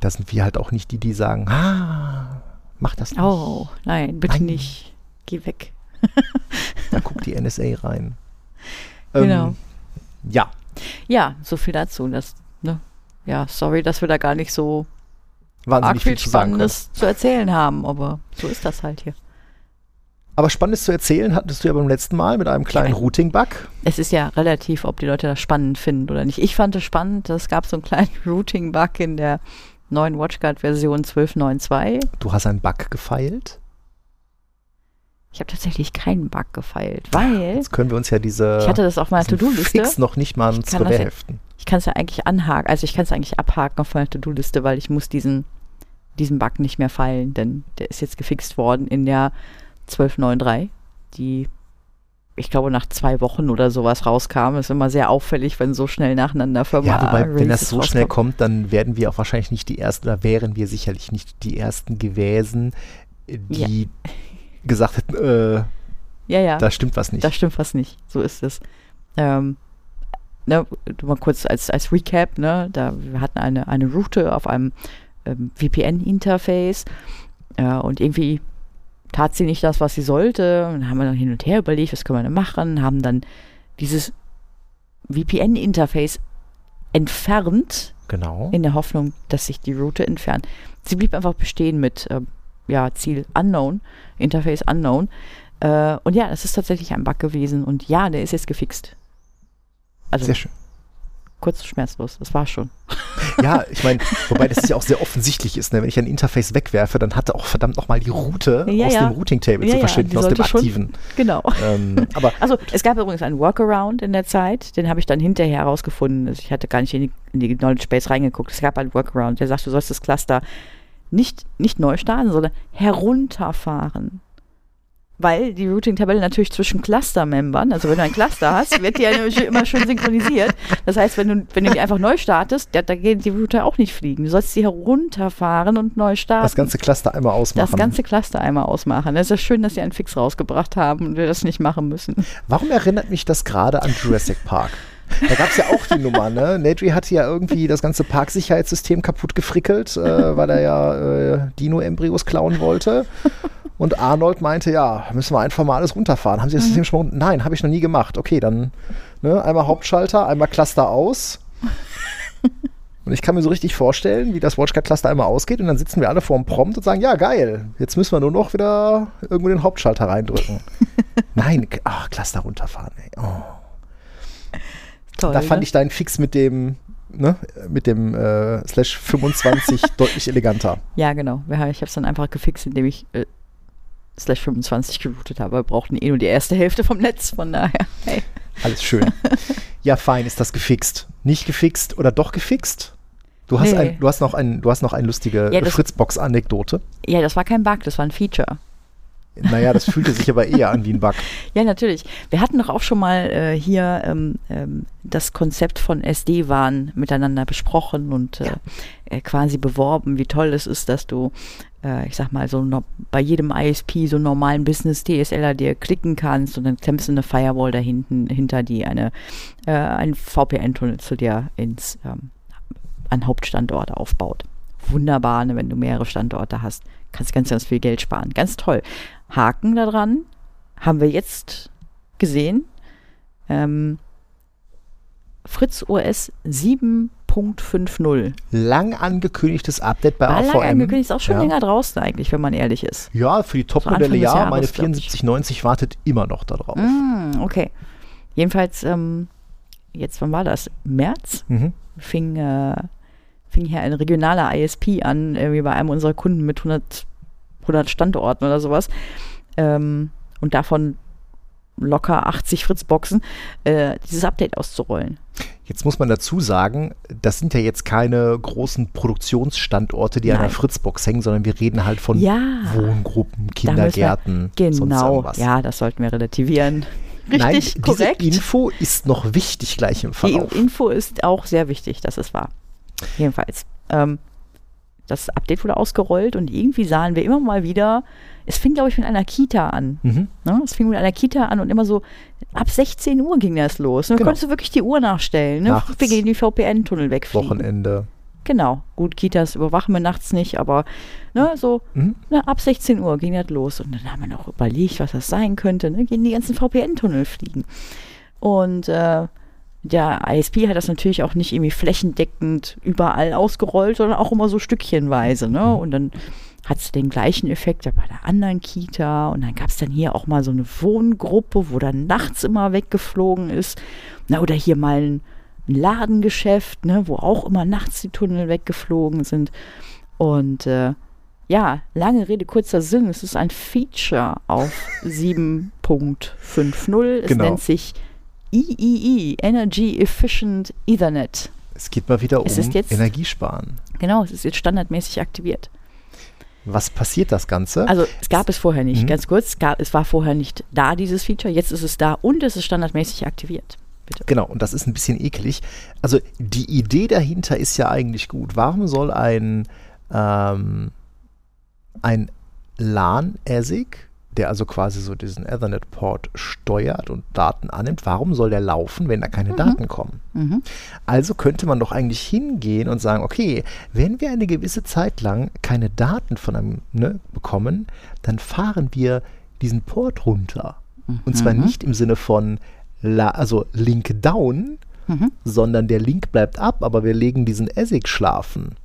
da sind wir halt auch nicht die, die sagen, ah, mach das nicht. Oh, nein, bitte nein. nicht. Geh weg. da guckt die NSA rein. Genau. Ähm, ja. Ja, so viel dazu. Das, ja, sorry, dass wir da gar nicht so Wahnsinnig viel, Spannendes zu, erzählen haben, aber so ist das halt hier. Aber Spannendes zu erzählen hattest du ja beim letzten Mal mit einem kleinen Routing-Bug. Es ist ja relativ, ob die Leute das spannend finden oder nicht. Ich fand es spannend, es gab so einen kleinen Routing-Bug in der neuen WatchGuard-Version 12.9.2. Du hast einen Bug gefeilt? Ich habe tatsächlich keinen Bug gefeilt, weil. Jetzt können wir uns ja diese. Ich hatte das auf meiner To-Do-Liste. Noch nicht mal ins Revers heften. Ich kann es ja eigentlich anhaken, also ich kann es eigentlich abhaken auf meiner To-Do-Liste, weil ich muss diesen, diesen Bug nicht mehr feilen, denn der ist jetzt gefixt worden in der 12.9.3, die ich glaube, nach zwei Wochen oder sowas rauskam. Ist immer sehr auffällig, wenn so schnell nacheinander Firma Ja, wobei, wenn das so rauskommt. schnell kommt, dann werden wir auch wahrscheinlich nicht die Ersten, oder wären wir sicherlich nicht die Ersten gewesen, die ja. gesagt hätten, äh, ja, ja. da stimmt was nicht. Da stimmt was nicht. So ist es. Ähm, ne, mal kurz als, als Recap, ne, da wir hatten eine, eine Route auf einem ähm, VPN-Interface äh, und irgendwie tat sie nicht das, was sie sollte. Und dann haben wir dann hin und her überlegt, was können wir denn machen, haben dann dieses VPN-Interface entfernt. Genau. In der Hoffnung, dass sich die Route entfernt. Sie blieb einfach bestehen mit äh, ja, Ziel Unknown, Interface Unknown. Äh, und ja, das ist tatsächlich ein Bug gewesen. Und ja, der ist jetzt gefixt. Also, Sehr schön. Kurz schmerzlos, das war schon. Ja, ich meine, wobei das ja auch sehr offensichtlich ist, ne? wenn ich ein Interface wegwerfe, dann hat er auch verdammt nochmal die Route ja, aus ja. dem Routing-Table ja, zu verschwinden, aus dem aktiven. Schon, genau. Ähm, aber also es gab übrigens einen Workaround in der Zeit, den habe ich dann hinterher herausgefunden. Also ich hatte gar nicht in die, in die Knowledge Base reingeguckt. Es gab einen Workaround, der sagt, du sollst das Cluster nicht, nicht neu starten, sondern herunterfahren weil die Routing-Tabelle natürlich zwischen Cluster-Membern, also wenn du ein Cluster hast, wird die ja immer schön synchronisiert. Das heißt, wenn du, wenn du die einfach neu startest, da, da geht die Router auch nicht fliegen. Du sollst sie herunterfahren und neu starten. Das ganze Cluster einmal ausmachen. Das ganze Cluster einmal ausmachen. Es ist schön, dass sie einen Fix rausgebracht haben und wir das nicht machen müssen. Warum erinnert mich das gerade an Jurassic Park? Da gab es ja auch die Nummer, ne? Nedry hatte ja irgendwie das ganze Parksicherheitssystem kaputt gefrickelt, äh, weil er ja äh, Dino-Embryos klauen wollte. Und Arnold meinte, ja, müssen wir einfach mal alles runterfahren. Haben Sie das mhm. System schon Nein, habe ich noch nie gemacht. Okay, dann ne, einmal Hauptschalter, einmal Cluster aus. und ich kann mir so richtig vorstellen, wie das WatchGuard-Cluster einmal ausgeht und dann sitzen wir alle vor dem Prompt und sagen, ja, geil, jetzt müssen wir nur noch wieder irgendwo den Hauptschalter reindrücken. Nein, ach, Cluster runterfahren, ey. Oh. Toll, da fand ne? ich deinen Fix mit dem Ne, mit dem äh, Slash 25 deutlich eleganter. Ja, genau. Ich habe es dann einfach gefixt, indem ich äh, slash 25 geroutet habe. Wir brauchten eh nur die erste Hälfte vom Netz, von daher. Hey. Alles schön. ja, fein, ist das gefixt. Nicht gefixt oder doch gefixt? Du hast, nee. ein, du hast noch, ein, du hast noch eine lustige ja, Fritzbox-Anekdote. Ja, das war kein Bug, das war ein Feature. Naja, das fühlte sich aber eher an wie ein Bug. Ja, natürlich. Wir hatten doch auch schon mal äh, hier ähm, ähm, das Konzept von SD-WAN miteinander besprochen und äh, ja. äh, quasi beworben, wie toll es ist, dass du, äh, ich sag mal, so no bei jedem ISP so normalen Business-DSLer dir klicken kannst und dann klemmst du eine Firewall da hinten, hinter die eine, äh, ein VPN-Tunnel zu dir ins, ähm, an Hauptstandort aufbaut. Wunderbar, ne, wenn du mehrere Standorte hast kannst ganz, ganz viel Geld sparen. Ganz toll. Haken daran haben wir jetzt gesehen. Ähm, Fritz OS 7.50. Lang angekündigtes Update bei War AVM. Lang angekündigt, ist auch schon ja. länger draußen eigentlich, wenn man ehrlich ist. Ja, für die Top-Modelle ja. Jahres, meine 7490 wartet immer noch darauf. Mm, okay. Jedenfalls, ähm, jetzt, wann war das? März? Mhm. Fing, äh, fing hier ein regionaler ISP an, irgendwie bei einem unserer Kunden mit 100 100 Standorten oder sowas. Ähm, und davon locker 80 Fritzboxen, äh, dieses Update auszurollen. Jetzt muss man dazu sagen, das sind ja jetzt keine großen Produktionsstandorte, die Nein. an der Fritzbox hängen, sondern wir reden halt von ja, Wohngruppen, Kindergärten. Wir, genau, ja, das sollten wir relativieren. Richtig, Nein, korrekt. Diese Info ist noch wichtig gleich im Verlauf. Die Info ist auch sehr wichtig, das ist wahr. Jedenfalls. Ähm, das Update wurde ausgerollt und irgendwie sahen wir immer mal wieder, es fing, glaube ich, mit einer Kita an. Mhm. Ne? Es fing mit einer Kita an und immer so ab 16 Uhr ging das los. Und genau. konntest du wirklich die Uhr nachstellen. Ne? Nachts, wir gehen die VPN-Tunnel wegfliegen. Wochenende. Genau. Gut, Kitas überwachen wir nachts nicht, aber ne, so mhm. ne, ab 16 Uhr ging das los. Und dann haben wir noch überlegt, was das sein könnte. Ne? Gehen die ganzen VPN-Tunnel fliegen. Und äh, der ISP hat das natürlich auch nicht irgendwie flächendeckend überall ausgerollt, sondern auch immer so stückchenweise. Ne? Mhm. Und dann hat es den gleichen Effekt bei der anderen Kita. Und dann gab es dann hier auch mal so eine Wohngruppe, wo dann nachts immer weggeflogen ist. Na, oder hier mal ein, ein Ladengeschäft, ne, wo auch immer nachts die Tunnel weggeflogen sind. Und äh, ja, lange Rede, kurzer Sinn. Es ist ein Feature auf 7.50. Es genau. nennt sich EEE, Energy Efficient Ethernet. Es geht mal wieder es um jetzt, Energiesparen. Genau, es ist jetzt standardmäßig aktiviert. Was passiert das Ganze? Also es gab es vorher nicht, mhm. ganz kurz, es, gab, es war vorher nicht da, dieses Feature, jetzt ist es da und es ist standardmäßig aktiviert. Bitte. Genau, und das ist ein bisschen eklig. Also die Idee dahinter ist ja eigentlich gut. Warum soll ein, ähm, ein LAN-ASIC der also quasi so diesen Ethernet-Port steuert und Daten annimmt, warum soll der laufen, wenn da keine mhm. Daten kommen? Mhm. Also könnte man doch eigentlich hingehen und sagen, okay, wenn wir eine gewisse Zeit lang keine Daten von einem ne, bekommen, dann fahren wir diesen Port runter. Mhm. Und zwar mhm. nicht im Sinne von la, also Link down, mhm. sondern der Link bleibt ab, aber wir legen diesen ASIC schlafen.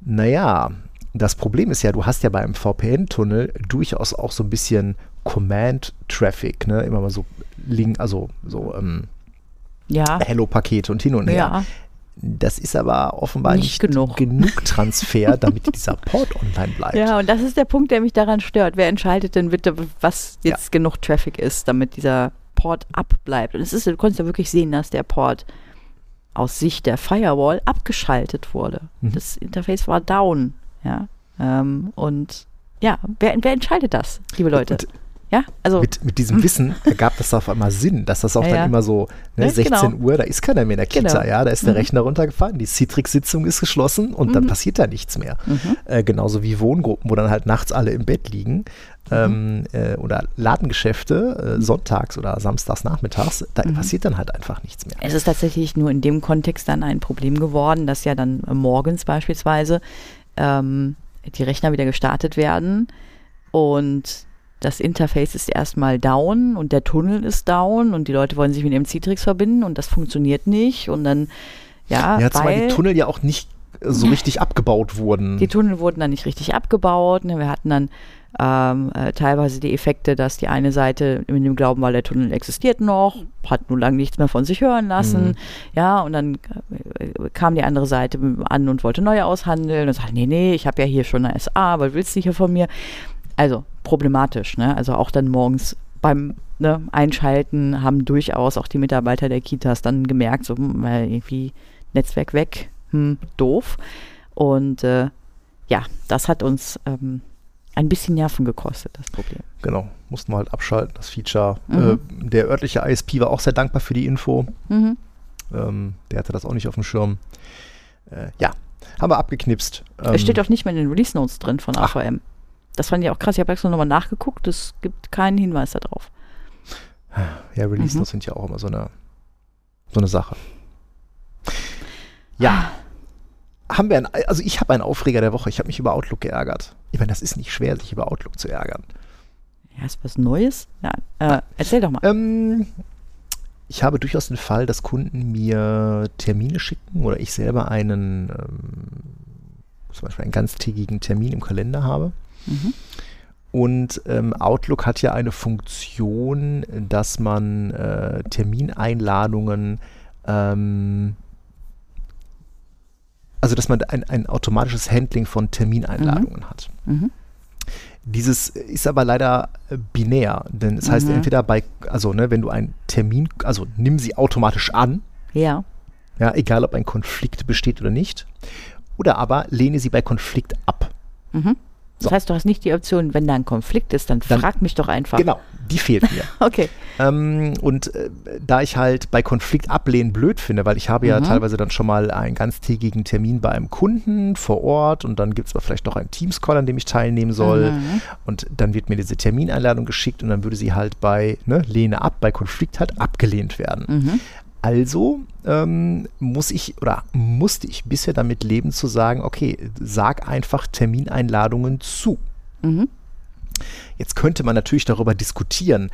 Naja, das Problem ist ja, du hast ja beim VPN-Tunnel durchaus auch so ein bisschen Command-Traffic, ne? Immer mal so Link, also so ähm, ja. Hello-Pakete und hin und her. Ja. Das ist aber offenbar nicht, nicht genug. genug. Transfer, damit dieser Port online bleibt. Ja, und das ist der Punkt, der mich daran stört. Wer entscheidet denn bitte, was jetzt ja. genug Traffic ist, damit dieser Port abbleibt? Und es ist, du konntest ja wirklich sehen, dass der Port aus Sicht der Firewall abgeschaltet wurde. Mhm. Das Interface war down. Ja. Ähm, und ja, wer, wer entscheidet das, liebe Leute? Und ja, also. Mit, mit diesem Wissen ergab das auf einmal Sinn, dass das auch ja, dann ja. immer so, ne, 16 genau. Uhr, da ist keiner mehr in der Kita, genau. ja, da ist der mhm. Rechner runtergefahren, die Citrix-Sitzung ist geschlossen und mhm. dann passiert da nichts mehr. Mhm. Äh, genauso wie Wohngruppen, wo dann halt nachts alle im Bett liegen. Ähm, äh, oder Ladengeschäfte, äh, sonntags oder samstags nachmittags, da mhm. passiert dann halt einfach nichts mehr. Es ist tatsächlich nur in dem Kontext dann ein Problem geworden, dass ja dann morgens beispielsweise ähm, die Rechner wieder gestartet werden und das Interface ist erstmal down und der Tunnel ist down und die Leute wollen sich mit dem Citrix verbinden und das funktioniert nicht und dann ja, ja weil die Tunnel ja auch nicht so richtig abgebaut wurden. Die Tunnel wurden dann nicht richtig abgebaut. Ne? Wir hatten dann ähm, äh, teilweise die Effekte, dass die eine Seite mit dem Glauben war, der Tunnel existiert noch, hat nun lange nichts mehr von sich hören lassen. Mhm. Ja, und dann äh, kam die andere Seite an und wollte neu aushandeln und sagte, nee, nee, ich habe ja hier schon eine SA, was willst du hier von mir? Also problematisch, ne? Also auch dann morgens beim ne, Einschalten haben durchaus auch die Mitarbeiter der Kitas dann gemerkt, so hm, irgendwie Netzwerk weg, hm, doof. Und äh, ja, das hat uns ähm, ein bisschen Nerven gekostet, das Problem. Genau, mussten wir halt abschalten, das Feature. Mhm. Äh, der örtliche ISP war auch sehr dankbar für die Info. Mhm. Ähm, der hatte das auch nicht auf dem Schirm. Äh, ja, haben wir abgeknipst. Ähm, es steht auch nicht mehr in den Release Notes drin von AVM. Das fand ich auch krass. Ich habe extra nochmal nachgeguckt. Es gibt keinen Hinweis darauf. Ja, Release Notes mhm. sind ja auch immer so eine, so eine Sache. Ja. Haben wir ein, also ich habe einen Aufreger der Woche. Ich habe mich über Outlook geärgert. Ich meine, das ist nicht schwer, sich über Outlook zu ärgern. Ja, ist was Neues? Ja, äh, erzähl doch mal. Ähm, ich habe durchaus den Fall, dass Kunden mir Termine schicken oder ich selber einen, ähm, zum Beispiel einen ganztägigen Termin im Kalender habe. Mhm. Und ähm, Outlook hat ja eine Funktion, dass man äh, Termineinladungen, ähm, also dass man ein, ein automatisches Handling von Termineinladungen mhm. hat. Mhm. Dieses ist aber leider binär, denn es mhm. heißt entweder bei, also ne, wenn du einen Termin, also nimm sie automatisch an. Ja. Ja, egal ob ein Konflikt besteht oder nicht. Oder aber lehne sie bei Konflikt ab. Mhm. Das so. heißt, du hast nicht die Option, wenn da ein Konflikt ist, dann, dann frag mich doch einfach. Genau, die fehlt mir. okay. Ähm, und äh, da ich halt bei Konflikt ablehnen blöd finde, weil ich habe ja mhm. teilweise dann schon mal einen ganztägigen Termin bei einem Kunden vor Ort und dann gibt es aber vielleicht noch einen Teams-Call, an dem ich teilnehmen soll. Mhm. Und dann wird mir diese Termineinladung geschickt und dann würde sie halt bei ne, Lehne ab, bei Konflikt halt abgelehnt werden. Mhm. Also ähm, muss ich oder musste ich bisher damit leben zu sagen, okay, sag einfach Termineinladungen zu. Mhm. Jetzt könnte man natürlich darüber diskutieren,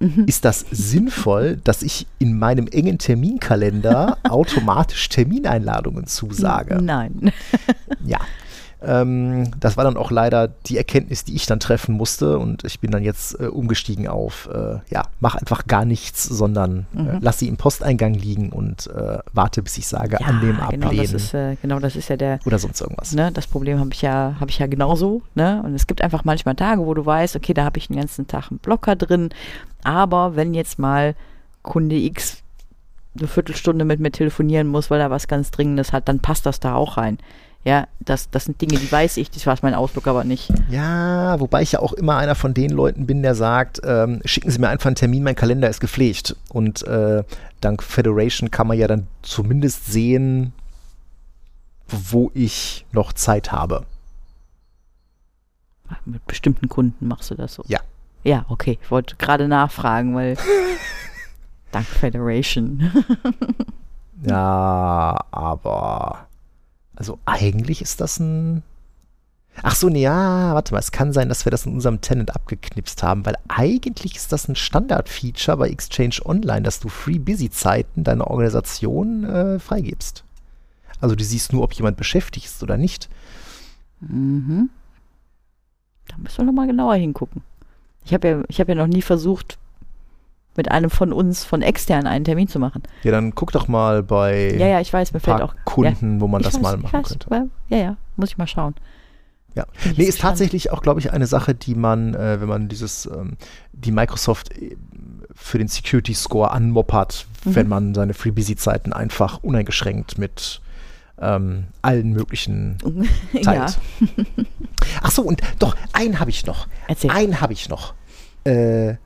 mhm. ist das sinnvoll, dass ich in meinem engen Terminkalender automatisch Termineinladungen zusage? Nein. ja, ähm, das war dann auch leider die Erkenntnis, die ich dann treffen musste und ich bin dann jetzt äh, umgestiegen auf, äh, ja, mach einfach gar nichts, sondern äh, mhm. äh, lass sie im Posteingang liegen und äh, warte, bis ich sage, ja, annehmen, genau, ablehnen. Das ist, äh, genau, das ist ja der. Oder sonst irgendwas. Ne, das Problem habe ich ja, habe ich ja genauso. Ne? Und es gibt einfach manchmal Tage, wo du weißt, okay, da habe ich den ganzen Tag einen Blocker drin, aber wenn jetzt mal Kunde X eine Viertelstunde mit mir telefonieren muss, weil er was ganz Dringendes hat, dann passt das da auch rein. Ja, das, das sind Dinge, die weiß ich, das weiß mein Ausdruck aber nicht. Ja, wobei ich ja auch immer einer von den Leuten bin, der sagt, ähm, schicken Sie mir einfach einen Termin, mein Kalender ist gepflegt. Und äh, dank Federation kann man ja dann zumindest sehen, wo ich noch Zeit habe. Mit bestimmten Kunden machst du das so? Ja. Ja, okay. Ich wollte gerade nachfragen, weil dank Federation. ja, aber also eigentlich ist das ein. Ach so, nee, ja, warte mal, es kann sein, dass wir das in unserem Tenant abgeknipst haben, weil eigentlich ist das ein Standard-Feature bei Exchange Online, dass du Free-Busy-Zeiten deiner Organisation äh, freigibst. Also du siehst nur, ob jemand beschäftigt ist oder nicht. Mhm. Da müssen wir nochmal genauer hingucken. Ich habe ja, hab ja noch nie versucht, mit einem von uns von extern einen Termin zu machen. Ja, dann guck doch mal bei ja, ja, ich weiß, mir fällt auch Kunden, ja, wo man das weiß, mal machen weiß, könnte. Ja, ja, muss ich mal schauen. Ja, nee, ist tatsächlich auch, glaube ich, eine Sache, die man, äh, wenn man dieses, ähm, die Microsoft äh, für den Security Score anmoppert, mhm. wenn man seine FreeBusy-Zeiten einfach uneingeschränkt mit ähm, allen möglichen teilt. Ach so, und doch, einen habe ich noch. Erzähl. Einen habe ich noch. Äh,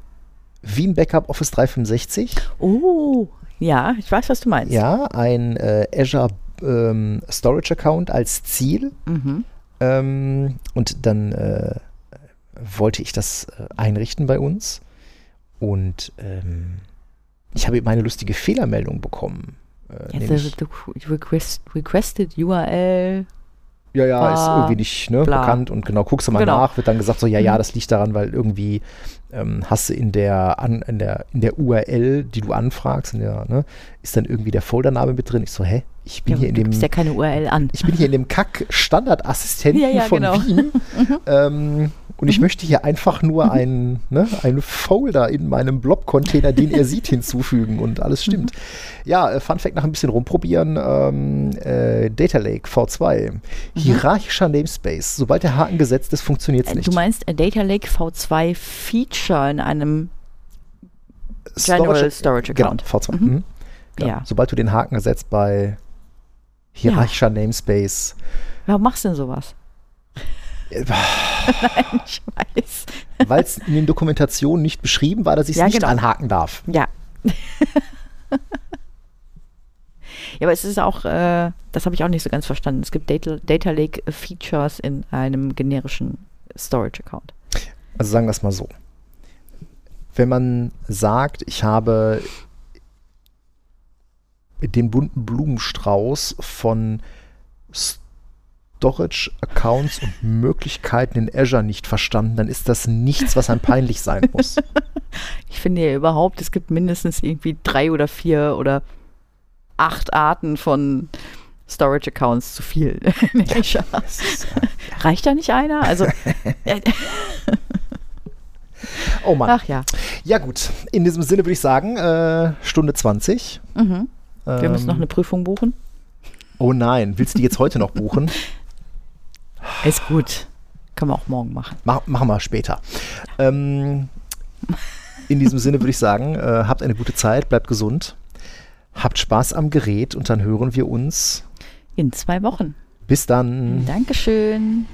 Veeam Backup Office 365. Oh, ja, ich weiß, was du meinst. Ja, ein äh, Azure ähm, Storage Account als Ziel. Mhm. Ähm, und dann äh, wollte ich das äh, einrichten bei uns. Und ähm, ich habe eben eine lustige Fehlermeldung bekommen. Äh, the, the request, requested URL ja, ja, ah, ist irgendwie nicht ne, bekannt und genau, guckst du mal genau. nach, wird dann gesagt so, ja, ja, mhm. das liegt daran, weil irgendwie ähm, hast du in der, an, in, der, in der URL, die du anfragst, der, ne, ist dann irgendwie der Foldername mit drin. Ich so, hä? Ich bin ja, hier in dem. ja keine URL an. Ich bin hier in dem Kack-Standardassistenten ja, ja, von genau. Wien. ähm, und ich mhm. möchte hier einfach nur mhm. einen, ne, einen Folder in meinem Blob-Container, den er sieht, hinzufügen und alles stimmt. Mhm. Ja, äh, Fun Fact nach ein bisschen rumprobieren. Ähm, äh, Data Lake V2. Mhm. Hierarchischer Namespace. Sobald der Haken gesetzt ist, funktioniert es äh, nicht. Du meinst äh, Data Lake V2 Feature in einem General Storage, Storage Account. Genau, V2. Mhm. Mhm. Genau. Ja. Sobald du den Haken setzt bei hierarchischer ja. Namespace. Warum machst du denn sowas? Nein, ich weiß. Weil es in den Dokumentationen nicht beschrieben war, dass ich es ja, nicht genau. anhaken darf. Ja. Ja, aber es ist auch, äh, das habe ich auch nicht so ganz verstanden. Es gibt Data, Data Lake Features in einem generischen Storage Account. Also sagen wir es mal so. Wenn man sagt, ich habe den bunten Blumenstrauß von Storage Accounts und Möglichkeiten in Azure nicht verstanden, dann ist das nichts, was einem peinlich sein muss. Ich finde ja überhaupt, es gibt mindestens irgendwie drei oder vier oder acht Arten von Storage Accounts zu viel. Ja, Reicht da nicht einer? Also. oh Mann. Ach ja. Ja, gut. In diesem Sinne würde ich sagen, äh, Stunde 20. Mhm. Wir ähm, müssen noch eine Prüfung buchen. Oh nein, willst du die jetzt heute noch buchen? Ist gut. Können wir auch morgen machen. Mach, machen wir später. Ähm, in diesem Sinne würde ich sagen, äh, habt eine gute Zeit, bleibt gesund. Habt Spaß am Gerät und dann hören wir uns in zwei Wochen. Bis dann. Dankeschön.